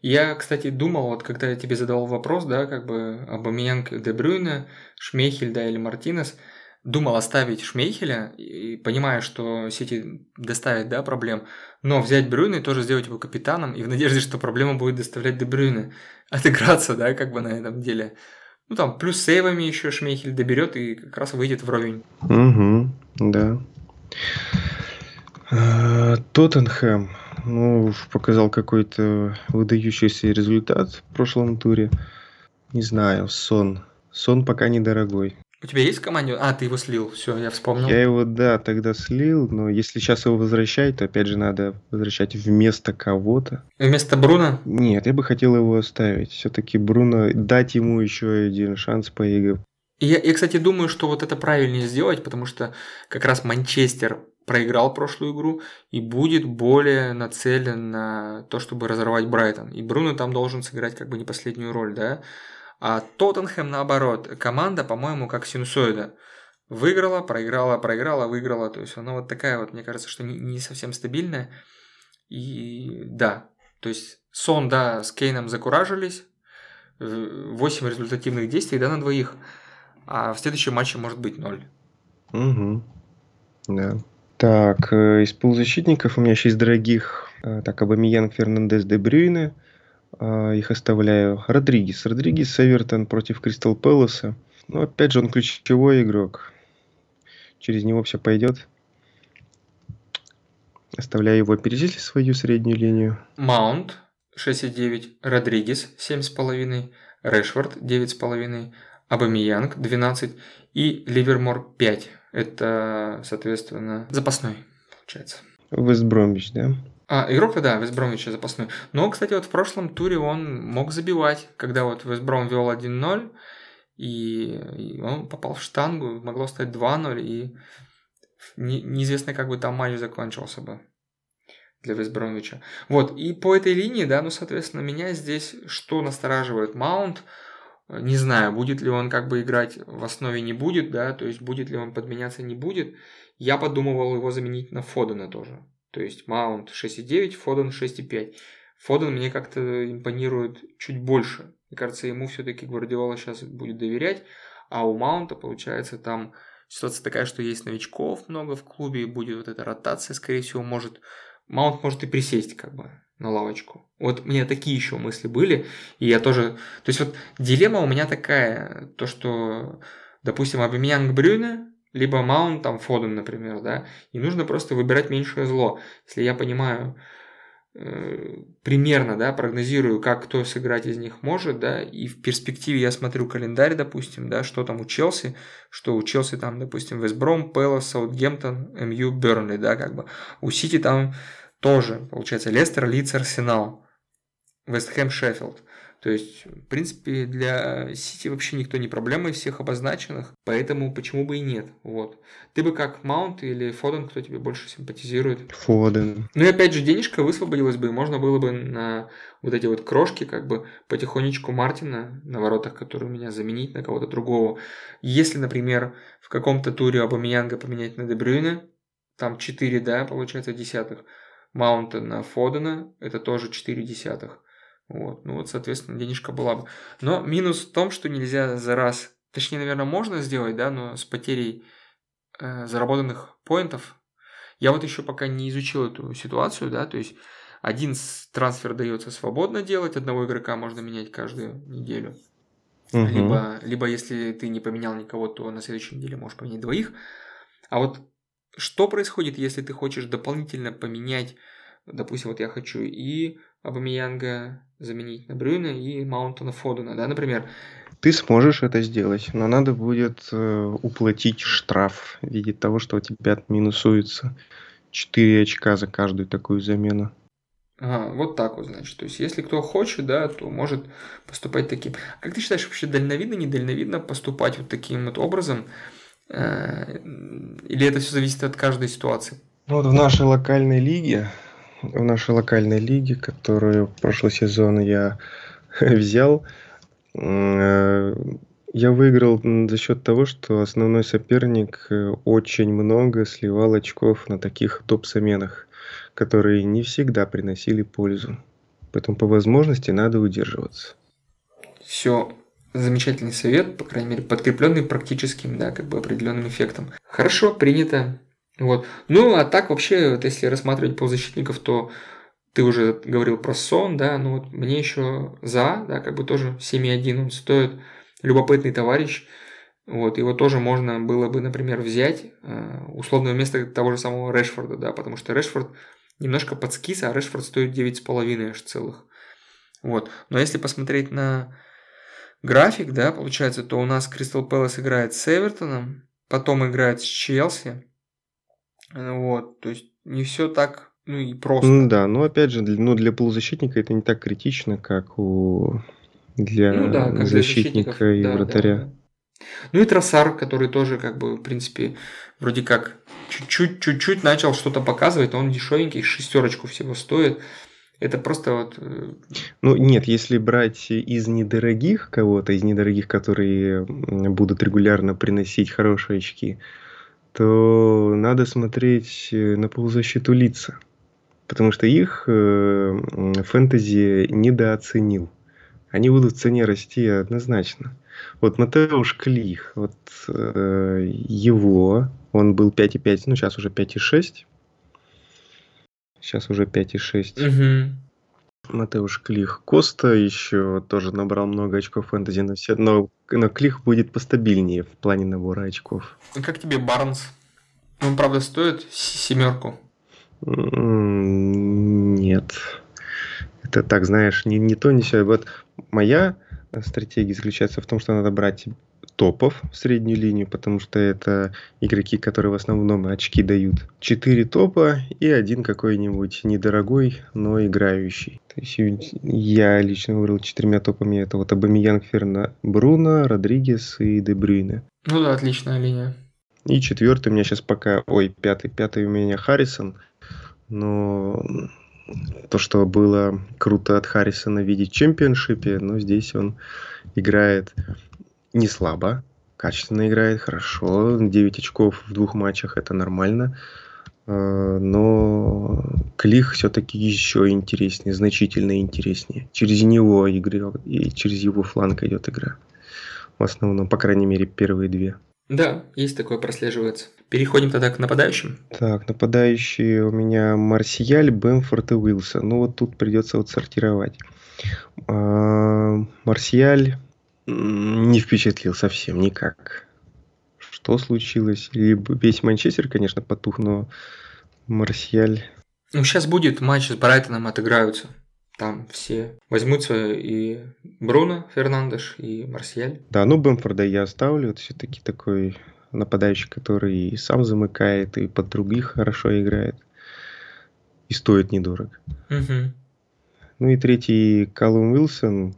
Я, кстати, думал, вот когда я тебе задавал вопрос, да, как бы об Амиянг Дебрюйне, Шмейхель, да, или Мартинес – думал оставить Шмейхеля, и понимая, что Сити доставит да, проблем, но взять Брюна и тоже сделать его капитаном, и в надежде, что проблема будет доставлять Дебрюйне. Отыграться, да, как бы на этом деле. Ну там, плюс сейвами еще Шмейхель доберет и как раз выйдет вровень. Угу, да. А, Тоттенхэм, ну, показал какой-то выдающийся результат в прошлом туре. Не знаю, сон. Сон пока недорогой. У тебя есть в команде? А, ты его слил. Все, я вспомнил. Я его, да, тогда слил, но если сейчас его возвращать, то опять же надо возвращать вместо кого-то. Вместо Бруно? Нет, я бы хотел его оставить. Все-таки Бруно, дать ему еще один шанс поиграть. Я, я, кстати, думаю, что вот это правильнее сделать, потому что как раз Манчестер проиграл прошлую игру и будет более нацелен на то, чтобы разорвать Брайтон. И Бруно там должен сыграть как бы не последнюю роль, да? А Тоттенхэм, наоборот, команда, по-моему, как синусоида. Выиграла, проиграла, проиграла, выиграла. То есть она вот такая вот, мне кажется, что не, совсем стабильная. И да, то есть Сон, да, с Кейном закуражились. 8 результативных действий, да, на двоих. А в следующем матче может быть 0. Угу. Да. Так, э, из полузащитников у меня еще из дорогих. Э, так, Абамиянг, Фернандес, Де Брюйне – а, их оставляю. Родригес. Родригес Эвертон против Кристал Пэласа. Ну, опять же, он ключевой игрок. Через него все пойдет. Оставляю его перечислить свою среднюю линию. Маунт 6,9. Родригес 7,5. Решфорд 9,5. Абамиянг 12. И Ливермор 5. Это, соответственно, запасной, получается. Вестбромвич, да? А, игрок-то да, Вестбромвича запасной. Но, кстати, вот в прошлом туре он мог забивать, когда вот Вестбром вел 1-0, и, и он попал в штангу, могло стать 2-0, и не, неизвестно, как бы там матч закончился бы для Вестбромвича. Вот, и по этой линии, да, ну, соответственно, меня здесь что настораживает? Маунт, не знаю, будет ли он как бы играть в основе, не будет, да, то есть будет ли он подменяться, не будет. Я подумывал его заменить на Фодена тоже. То есть Маунт 6,9, Фоден 6,5. Фоден мне как-то импонирует чуть больше. Мне кажется, ему все-таки Гвардиола сейчас будет доверять. А у Маунта, получается, там ситуация такая, что есть новичков много в клубе, будет вот эта ротация, скорее всего, может... Маунт может и присесть как бы на лавочку. Вот мне такие еще мысли были, и я тоже... То есть вот дилемма у меня такая, то что, допустим, Абамьянг Брюне, либо Маунт, там, Фоден, например, да, и нужно просто выбирать меньшее зло. Если я понимаю, э, примерно, да, прогнозирую, как кто сыграть из них может, да, и в перспективе я смотрю календарь, допустим, да, что там у Челси, что у Челси там, допустим, Вестбром, Пэлас, Саутгемптон, МЮ, Бернли, да, как бы. У Сити там тоже, получается, Лестер, Лидс, Арсенал, Вестхэм, Шеффилд. То есть, в принципе, для Сити вообще никто не проблема из всех обозначенных, поэтому почему бы и нет. Вот. Ты бы как Маунт или Фоден, кто тебе больше симпатизирует? Фоден. Ну и опять же, денежка высвободилась бы, и можно было бы на вот эти вот крошки, как бы потихонечку Мартина на воротах, который у меня заменить на кого-то другого. Если, например, в каком-то туре Абамиянга поменять на Дебрюйна, там 4, да, получается, десятых, Маунта на Фодена, это тоже 4 десятых. Вот, ну вот, соответственно, денежка была бы. Но минус в том, что нельзя за раз, точнее, наверное, можно сделать, да, но с потерей э, заработанных поинтов. Я вот еще пока не изучил эту ситуацию, да, то есть один трансфер дается свободно делать, одного игрока можно менять каждую неделю. Угу. Либо, либо если ты не поменял никого, то на следующей неделе можешь поменять двоих. А вот что происходит, если ты хочешь дополнительно поменять, допустим, вот я хочу и Абамиянга заменить на Брюна и Маунтона Фодена, да, например. Ты сможешь это сделать, но надо будет э, уплатить штраф в виде того, что у тебя минусуется 4 очка за каждую такую замену. Ага, вот так вот, значит. То есть, если кто хочет, да, то может поступать таким. Как ты считаешь, вообще дальновидно, недальновидно поступать вот таким вот образом? Э, или это все зависит от каждой ситуации? Ну, вот в нашей локальной лиге, в нашей локальной лиге, которую прошлый сезон я взял, э, я выиграл за счет того, что основной соперник э, очень много сливал очков на таких топ-заменах которые не всегда приносили пользу. Поэтому по возможности надо удерживаться. Все, замечательный совет, по крайней мере, подкрепленный практическим, да, как бы определенным эффектом. Хорошо, принято. Вот. Ну, а так вообще, вот если рассматривать полузащитников, то ты уже говорил про сон, да, ну вот мне еще за, да, как бы тоже 7,1 он стоит, любопытный товарищ, вот, его тоже можно было бы, например, взять, э, условное место того же самого Решфорда, да, потому что Решфорд немножко подскис, а Решфорд стоит 9,5 аж целых. Вот. Но если посмотреть на график, да, получается, то у нас Кристал Пэлас играет с Эвертоном, потом играет с Челси. Вот, то есть не все так, ну и просто. Да, но опять же, ну, для полузащитника это не так критично, как у для ну, да, как защитника и да, вратаря. Да, да. Ну и Тросар, который тоже, как бы, в принципе, вроде как чуть-чуть, чуть-чуть начал что-то показывать, он дешевенький, шестерочку всего стоит. Это просто вот... Э, ну, нет, если брать из недорогих кого-то, из недорогих, которые будут регулярно приносить хорошие очки, то надо смотреть э, на полузащиту лица. Потому что их э, фэнтези недооценил. Они будут в цене расти однозначно. Вот Матеуш Клих, вот э, его, он был 5,5, ну сейчас уже 5,6. Сейчас уже 5,6. Угу. Матеуш Клих. Коста еще тоже набрал много очков фэнтези, но, все, но, но Клих будет постабильнее в плане набора очков. Как тебе Барнс? Он, правда, стоит семерку? Нет. Это так, знаешь, не, не то, не все. Вот моя стратегия заключается в том, что надо брать топов в среднюю линию, потому что это игроки, которые в основном очки дают. Четыре топа и один какой-нибудь недорогой, но играющий. То есть я лично выбрал четырьмя топами. Это вот Абамиянг, Ферна, Бруно, Родригес и Дебрюйне. Ну да, отличная линия. И четвертый у меня сейчас пока... Ой, пятый. Пятый у меня Харрисон. Но то, что было круто от Харрисона видеть в чемпионшипе, но здесь он играет не слабо, качественно играет, хорошо. 9 очков в двух матчах это нормально. А, но Клих все-таки еще интереснее, значительно интереснее. Через него игра, и через его фланг идет игра. В основном, по крайней мере, первые две. Да, есть такое прослеживается. Переходим тогда к нападающим. Так, нападающие у меня Марсиаль, Бэмфорд и Уилсон. Ну вот тут придется вот сортировать. А, Марсиаль не впечатлил совсем никак. Что случилось? Либо весь Манчестер, конечно, потух, но Марсиаль... Ну, сейчас будет матч с Брайтоном, отыграются. Там все возьмутся и Бруно Фернандеш, и Марсиаль. Да, ну Бэмфорда я оставлю. Это все-таки такой нападающий, который и сам замыкает, и под других хорошо играет. И стоит недорого. Угу. Ну и третий Калум Уилсон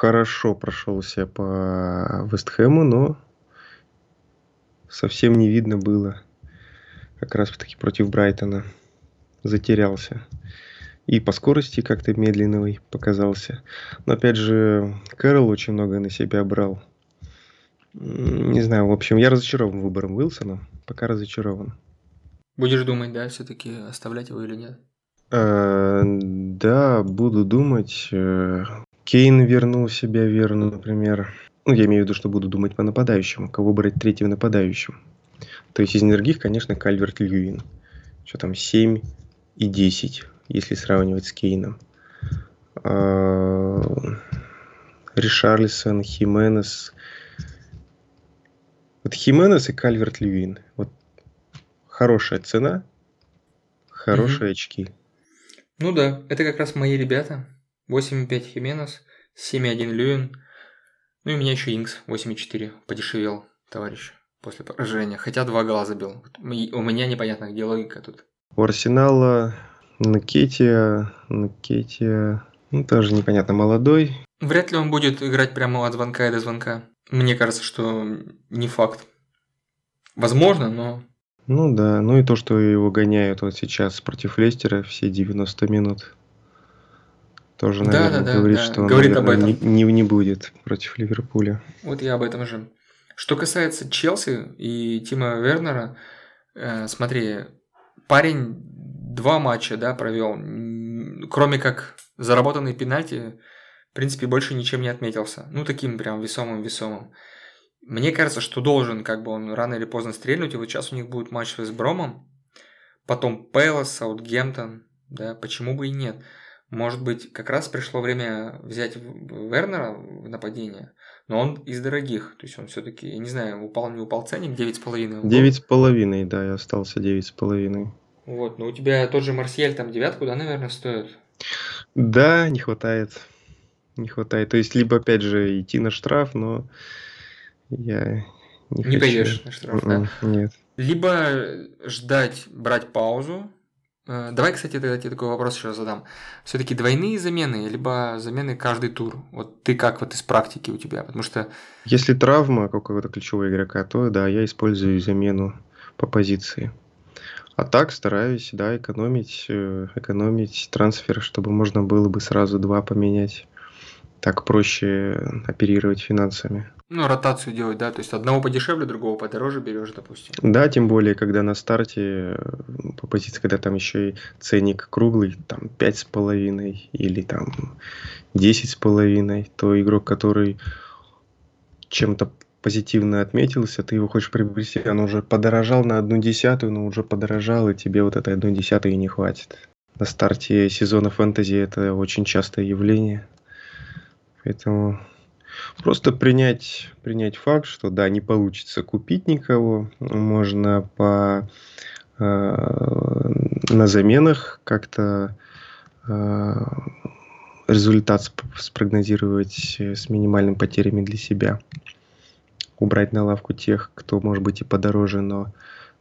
хорошо прошелся по Вестхэму, но совсем не видно было. Как раз таки против Брайтона затерялся и по скорости как-то медленный показался. Но опять же, Кэрол очень много на себя брал. Не знаю, в общем, я разочарован выбором Уилсона. Пока разочарован. Будешь думать, да, все-таки оставлять его или нет? А, да, буду думать. Кейн вернул себя верно, например. Ну, я имею в виду, что буду думать по нападающему. Кого брать третьим нападающим. То есть из энергих, конечно, Кальверт Льюин. Что там, 7 и 10 если сравнивать с Кейном. А, Ришарлисон, Хименес. Вот Хименес и Кальверт Льюин. Вот хорошая цена, хорошие очки. Ну да, это как раз мои ребята. 8,5 Хименес, 7,1 Льюин. Ну и у меня еще Инкс 8.4 подешевел, товарищ, после поражения. Хотя два гола забил. У меня непонятно, где логика тут. У Арсенала Накетия, Накетия, ну, тоже непонятно, молодой. Вряд ли он будет играть прямо от звонка и до звонка. Мне кажется, что не факт. Возможно, но... Ну да, ну и то, что его гоняют вот сейчас против Лестера все 90 минут. Тоже, Да, наверное, да, да, говорит, да, что он, говорит об наверное, этом. не, не, не будет против Ливерпуля. Вот я об этом же. Что касается Челси и Тима Вернера, э, смотри, парень два матча, да, провел, кроме как заработанные пенальти, в принципе, больше ничем не отметился. Ну, таким прям весомым-весомым. Мне кажется, что должен как бы он рано или поздно стрельнуть, и вот сейчас у них будет матч с Бромом, потом Пэлас, Саутгемптон, да, почему бы и нет. Может быть, как раз пришло время взять Вернера в нападение, но он из дорогих, то есть он все-таки, я не знаю, упал, не упал ценник, 9,5. он был. Девять с половиной, да, и остался девять с половиной. Вот, но у тебя тот же Марсиаль там девятку, да, наверное, стоит? Да, не хватает. Не хватает. То есть, либо, опять же, идти на штраф, но я не, Не хочу. пойдешь на штраф, да? М-м, Нет. Либо ждать, брать паузу. Э, Давай, кстати, тогда тебе такой вопрос еще задам. Все-таки двойные замены, либо замены каждый тур? Вот ты как вот из практики у тебя? Потому что Если травма какого-то ключевого игрока, то да, я использую замену по позиции. А так стараюсь, да, экономить, э, экономить трансфер, чтобы можно было бы сразу два поменять. Так проще оперировать финансами. Ну, ротацию делать, да, то есть одного подешевле, другого подороже берешь, допустим. Да, тем более, когда на старте э, по позиции, когда там еще и ценник круглый, там пять с половиной или там десять с половиной, то игрок, который чем-то позитивно отметился, ты его хочешь приобрести, он уже подорожал на одну десятую, но уже подорожал, и тебе вот этой одной десятой не хватит. На старте сезона фэнтези это очень частое явление. Поэтому просто принять, принять факт, что да, не получится купить никого, можно по э, на заменах как-то э, результат сп- спрогнозировать э, с минимальными потерями для себя. Убрать на лавку тех, кто может быть и подороже, но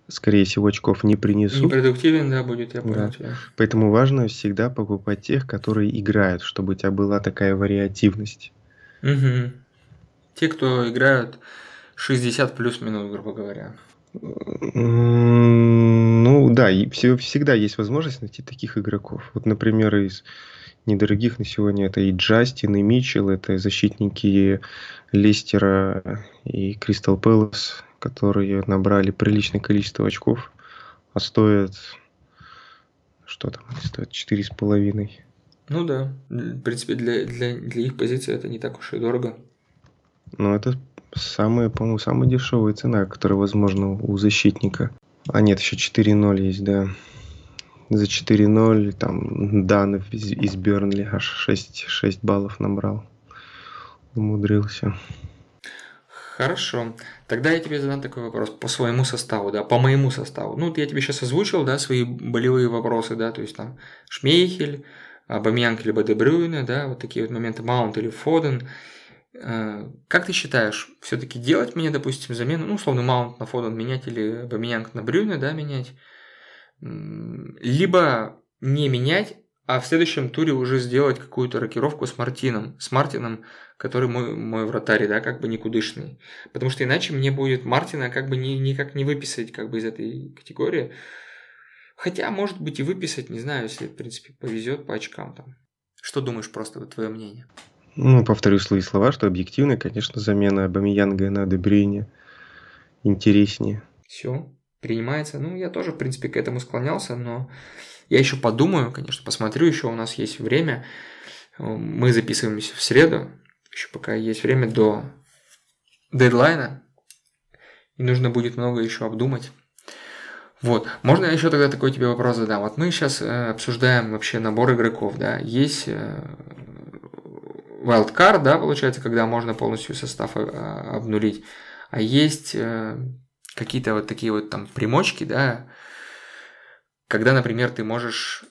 скорее всего очков не принесут. Непродуктивен, да, будет, я понял Да. тебя. Поэтому важно всегда покупать тех, которые играют, чтобы у тебя была такая вариативность. Мгм. Те, кто играют 60 плюс минут, грубо говоря. Ну да, и всё- всегда есть возможность найти таких игроков. Вот, например, из недорогих на сегодня это и Джастин, и Митчелл, это защитники Лестера и Кристал Пэлас, которые набрали приличное количество очков, а стоят, что там, стоят четыре с половиной. Ну да, в принципе, для, для, для их позиции это не так уж и дорого. Но это самая, по-моему, самая дешевая цена, которая возможна у защитника. А нет, еще 4-0 есть, да. За 4-0 там Данов из, из Бернли аж 6, 6 баллов набрал. Умудрился. Хорошо. Тогда я тебе задам такой вопрос по своему составу, да, по моему составу. Ну, вот я тебе сейчас озвучил, да, свои болевые вопросы, да, то есть там Шмейхель, Абамьянг либо Дебрюйне, да, вот такие вот моменты, Маунт или Фоден. Э, Как ты считаешь, все-таки делать мне, допустим, замену, ну, условно, Маунт на Фоден менять или Абамьянг на Брюйне, да, менять? Либо не менять, а в следующем туре уже сделать какую-то рокировку с Мартином, с Мартином, который мой, мой вратарь, да, как бы никудышный. Потому что иначе мне будет Мартина как бы ни, никак не выписать как бы из этой категории. Хотя, может быть, и выписать, не знаю, если, в принципе, повезет по очкам там. Что думаешь просто, вот твое мнение? Ну, повторю свои слова, что объективно, конечно, замена Абамиянга на Дебрюйне интереснее. Все, принимается. Ну, я тоже, в принципе, к этому склонялся, но я еще подумаю, конечно, посмотрю, еще у нас есть время. Мы записываемся в среду, еще пока есть время до дедлайна, и нужно будет много еще обдумать. Вот. Можно я еще тогда такой тебе вопрос задам? Вот мы сейчас э, обсуждаем вообще набор игроков, да. Есть э, wildcard, да, получается, когда можно полностью состав э, обнулить. А есть э, какие-то вот такие вот там примочки, да, когда, например, ты можешь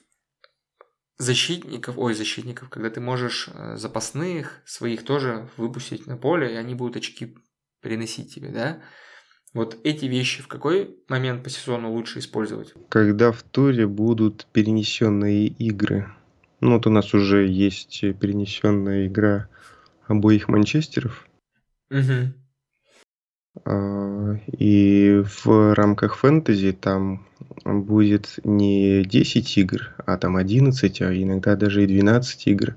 защитников, ой, защитников, когда ты можешь э, запасных своих тоже выпустить на поле, и они будут очки приносить тебе, да? Вот эти вещи в какой момент по сезону лучше использовать? Когда в туре будут перенесенные игры. Ну вот у нас уже есть перенесенная игра обоих Манчестеров. Угу. И в рамках фэнтези там будет не 10 игр, а там 11, а иногда даже и 12 игр.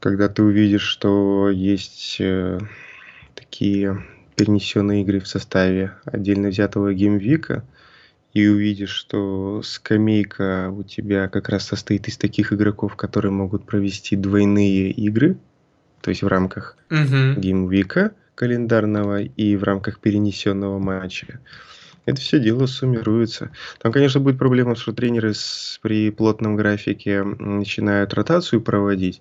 Когда ты увидишь, что есть э, такие перенесенные игры в составе отдельно взятого геймвика, и увидишь, что скамейка у тебя как раз состоит из таких игроков, которые могут провести двойные игры, то есть в рамках угу. геймвика календарного и в рамках перенесенного матча. Это все дело суммируется. Там, конечно, будет проблема, что тренеры с, при плотном графике начинают ротацию проводить,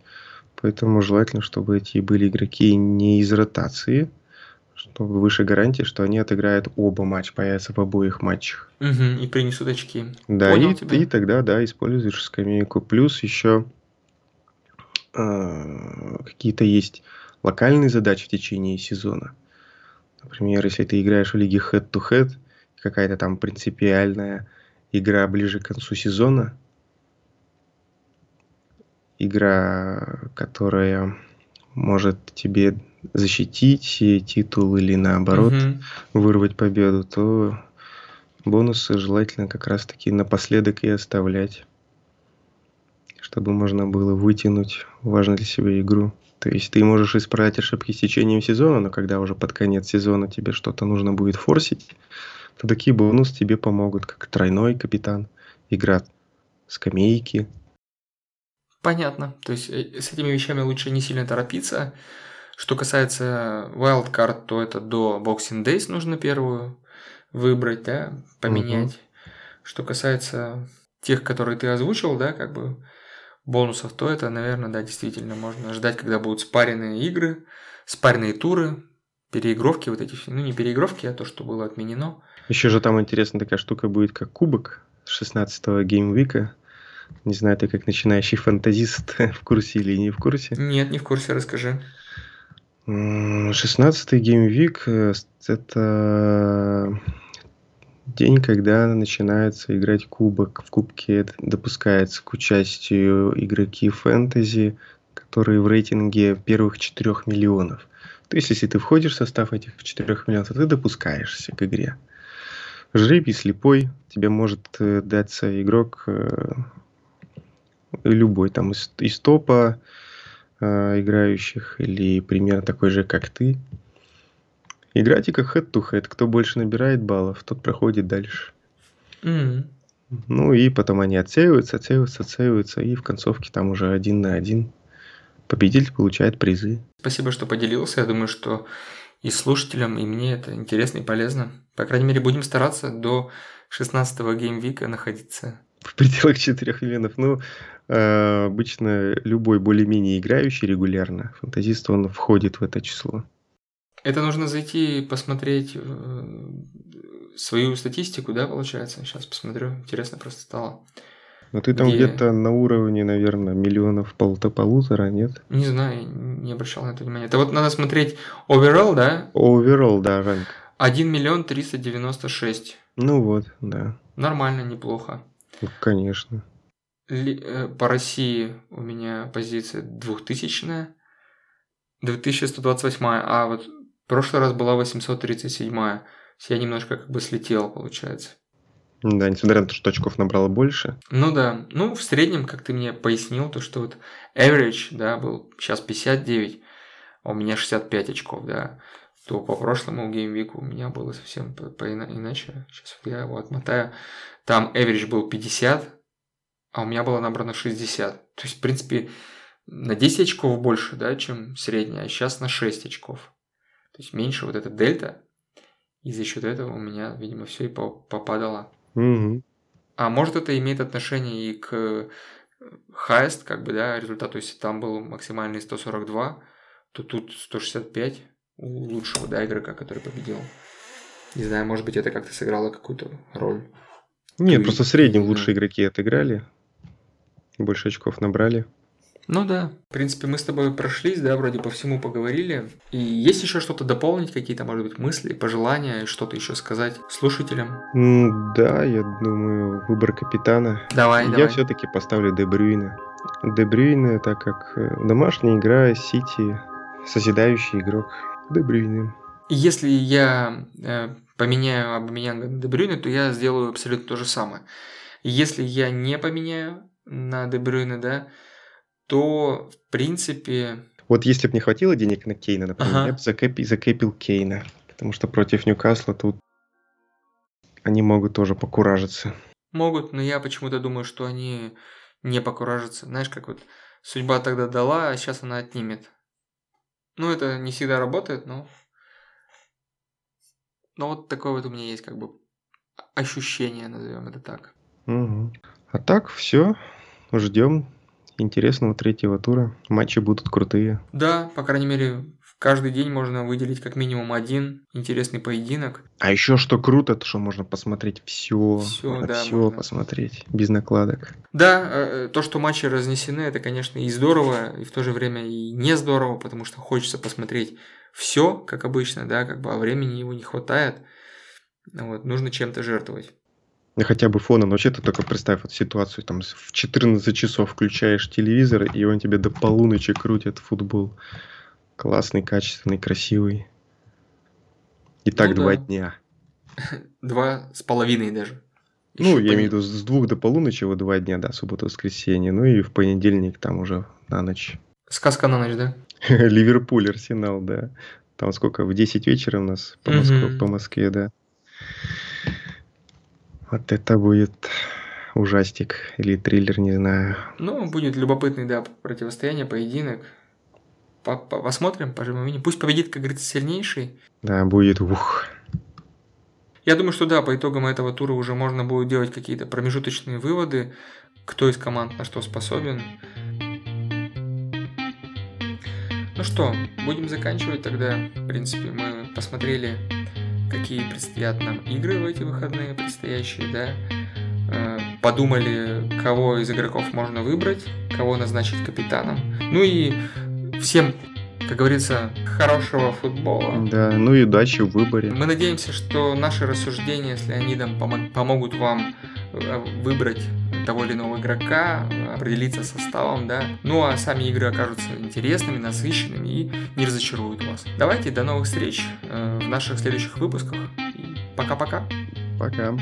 поэтому желательно, чтобы эти были игроки не из ротации, чтобы выше гарантии, что они отыграют оба матча, появятся в обоих матчах. Угу, и принесут очки. Да, Понял и, тебя. и тогда, да, используешь скамейку. Плюс еще э, а, какие-то есть локальные задачи в течение сезона. Например, если ты играешь в лиге head-to-head, какая-то там принципиальная игра ближе к концу сезона, игра, которая может тебе защитить титул или наоборот угу. вырвать победу, то бонусы желательно как раз таки напоследок и оставлять, чтобы можно было вытянуть важную для себя игру. То есть ты можешь исправить ошибки с течением сезона, но когда уже под конец сезона тебе что-то нужно будет форсить, то такие бонусы тебе помогут, как тройной капитан, игра скамейки. Понятно. То есть э, с этими вещами лучше не сильно торопиться. Что касается wildcard, то это до Boxing Days нужно первую выбрать, да, поменять. Угу. Что касается тех, которые ты озвучил, да, как бы бонусов, то это, наверное, да, действительно можно ждать, когда будут спаренные игры, спаренные туры, переигровки вот эти, ну не переигровки, а то, что было отменено. Еще же там интересная такая штука будет, как кубок с 16-го геймвика. Не знаю, ты как начинающий фантазист в курсе или не в курсе? Нет, не в курсе, расскажи. 16-й геймвик э, – это день, когда начинается играть кубок. В кубке допускается к участию игроки фэнтези, которые в рейтинге первых 4 миллионов. То есть, если ты входишь в состав этих 4 миллионов, то ты допускаешься к игре. Жребий слепой, тебе может э, даться игрок э, любой, там из, из топа э, играющих, или примерно такой же, как ты. Играйте как head-to-head. Кто больше набирает баллов, тот проходит дальше. Mm. Ну и потом они отсеиваются, отсеиваются, отсеиваются, и в концовке там уже один на один победитель получает призы. Спасибо, что поделился. Я думаю, что и слушателям, и мне это интересно и полезно. По крайней мере, будем стараться до 16-го геймвика находиться. В пределах 4 миллионов. Ну, э, обычно любой более-менее играющий регулярно, фантазист, он входит в это число. Это нужно зайти и посмотреть э, свою статистику, да, получается? Сейчас посмотрю, интересно просто стало. Ну ты там где... где-то на уровне, наверное, миллионов полта полутора, нет? Не знаю, не обращал на это внимания. Это вот надо смотреть overall, да? Overall, да, ранг. 1 миллион 396. Ну вот, да. Нормально, неплохо. Ну, конечно. Ли, э, по России у меня позиция 2000 2128 а вот в прошлый раз была 837 -я. Я немножко как бы слетел, получается. Да, несмотря на то, что очков набрало больше. Ну да. Ну, в среднем, как ты мне пояснил, то, что вот average, да, был сейчас 59, а у меня 65 очков, да, то по прошлому геймвику у меня было совсем по, по иначе. Сейчас вот я его отмотаю. Там average был 50, а у меня было набрано 60. То есть, в принципе, на 10 очков больше, да, чем средняя, а сейчас на 6 очков. То есть меньше вот эта дельта, и за счет этого у меня, видимо, все и попадало. Угу. А может это имеет отношение и к э, highest, как бы, да, результату, если там был максимальный 142, то тут 165 у лучшего, да, игрока, который победил. Не знаю, может быть, это как-то сыграло какую-то роль. Нет, Ты... просто в среднем лучшие игроки отыграли. больше очков набрали. Ну да, в принципе, мы с тобой прошлись, да, вроде по всему поговорили. И есть еще что-то дополнить, какие-то, может быть, мысли, пожелания, что-то еще сказать слушателям? М, Да, я думаю, выбор капитана. Давай, Я давай. все-таки поставлю Де Брюйне. Де Брюйне, так как э, домашняя игра, Сити, созидающий игрок. Де Брюйне. И Если я э, поменяю Абамеянга на Дебрюйне, то я сделаю абсолютно то же самое. Если я не поменяю на Дебрюйне, да, то, в принципе, Вот если бы не хватило денег на Кейна, например, Ага. я бы закэпи- закэпил Кейна. Потому что против Ньюкасла тут они могут тоже покуражиться. могут, но я почему-то думаю, что они не покуражатся. Знаешь, как вот судьба тогда дала, а сейчас она отнимет. Ну, это не всегда работает, но... Но вот такое вот у меня есть как бы ощущение, назовем это так. Мгм. А так, все. Ждем интересного третьего тура. Матчи будут крутые. Да, по крайней мере, каждый день можно выделить как минимум один интересный поединок. А еще что круто, то что можно посмотреть все. Всё, да, все можно. посмотреть. Без накладок. Да, э, то, что матчи разнесены, это, конечно, и здорово, и в то же время и не здорово, потому что хочется посмотреть все, как обычно, да, как бы, а времени его не хватает. Вот, нужно чем-то жертвовать. Да хотя бы фоном. Вообще ты только представь вот ситуацию. Там в 14 часов включаешь телевизор, и он тебе до полуночи крутит футбол. Классный, качественный, красивый. И так Ну два да. дня. Два с половиной даже. Ну, Ещё я имею в виду с двух до полуночи, вот два дня, да, суббота-воскресенье. Ну и в понедельник там уже на ночь. Сказка на ночь, да? Ливерпуль, Арсенал, да. Там сколько, в 10 вечера у нас по, Москве, по Москве, да. Вот это будет ужастик или триллер, не знаю. Ну, будет любопытный, да, противостояние, поединок. По- по- Посмотрим, пожмем. Пусть победит, как говорится, сильнейший. Да, будет, ух. Я думаю, что да, по итогам этого тура уже можно будет делать какие-то промежуточные выводы, кто из команд на что способен. Ну что, будем заканчивать тогда. В принципе, мы посмотрели, какие предстоят нам игры в эти выходные предстоящие, да. Э, Подумали, кого из игроков можно выбрать, кого назначить капитаном. Ну и всем, как говорится, хорошего футбола. Да, ну и удачи в выборе. Мы надеемся, что наши рассуждения с Леонидом помо- помогут вам э, выбрать того или иного игрока, э, определиться составом, да. Ну а сами игры окажутся интересными, насыщенными и не разочаруют вас. Давайте, до новых встреч э, в наших следующих выпусках. Пока-пока. Пока.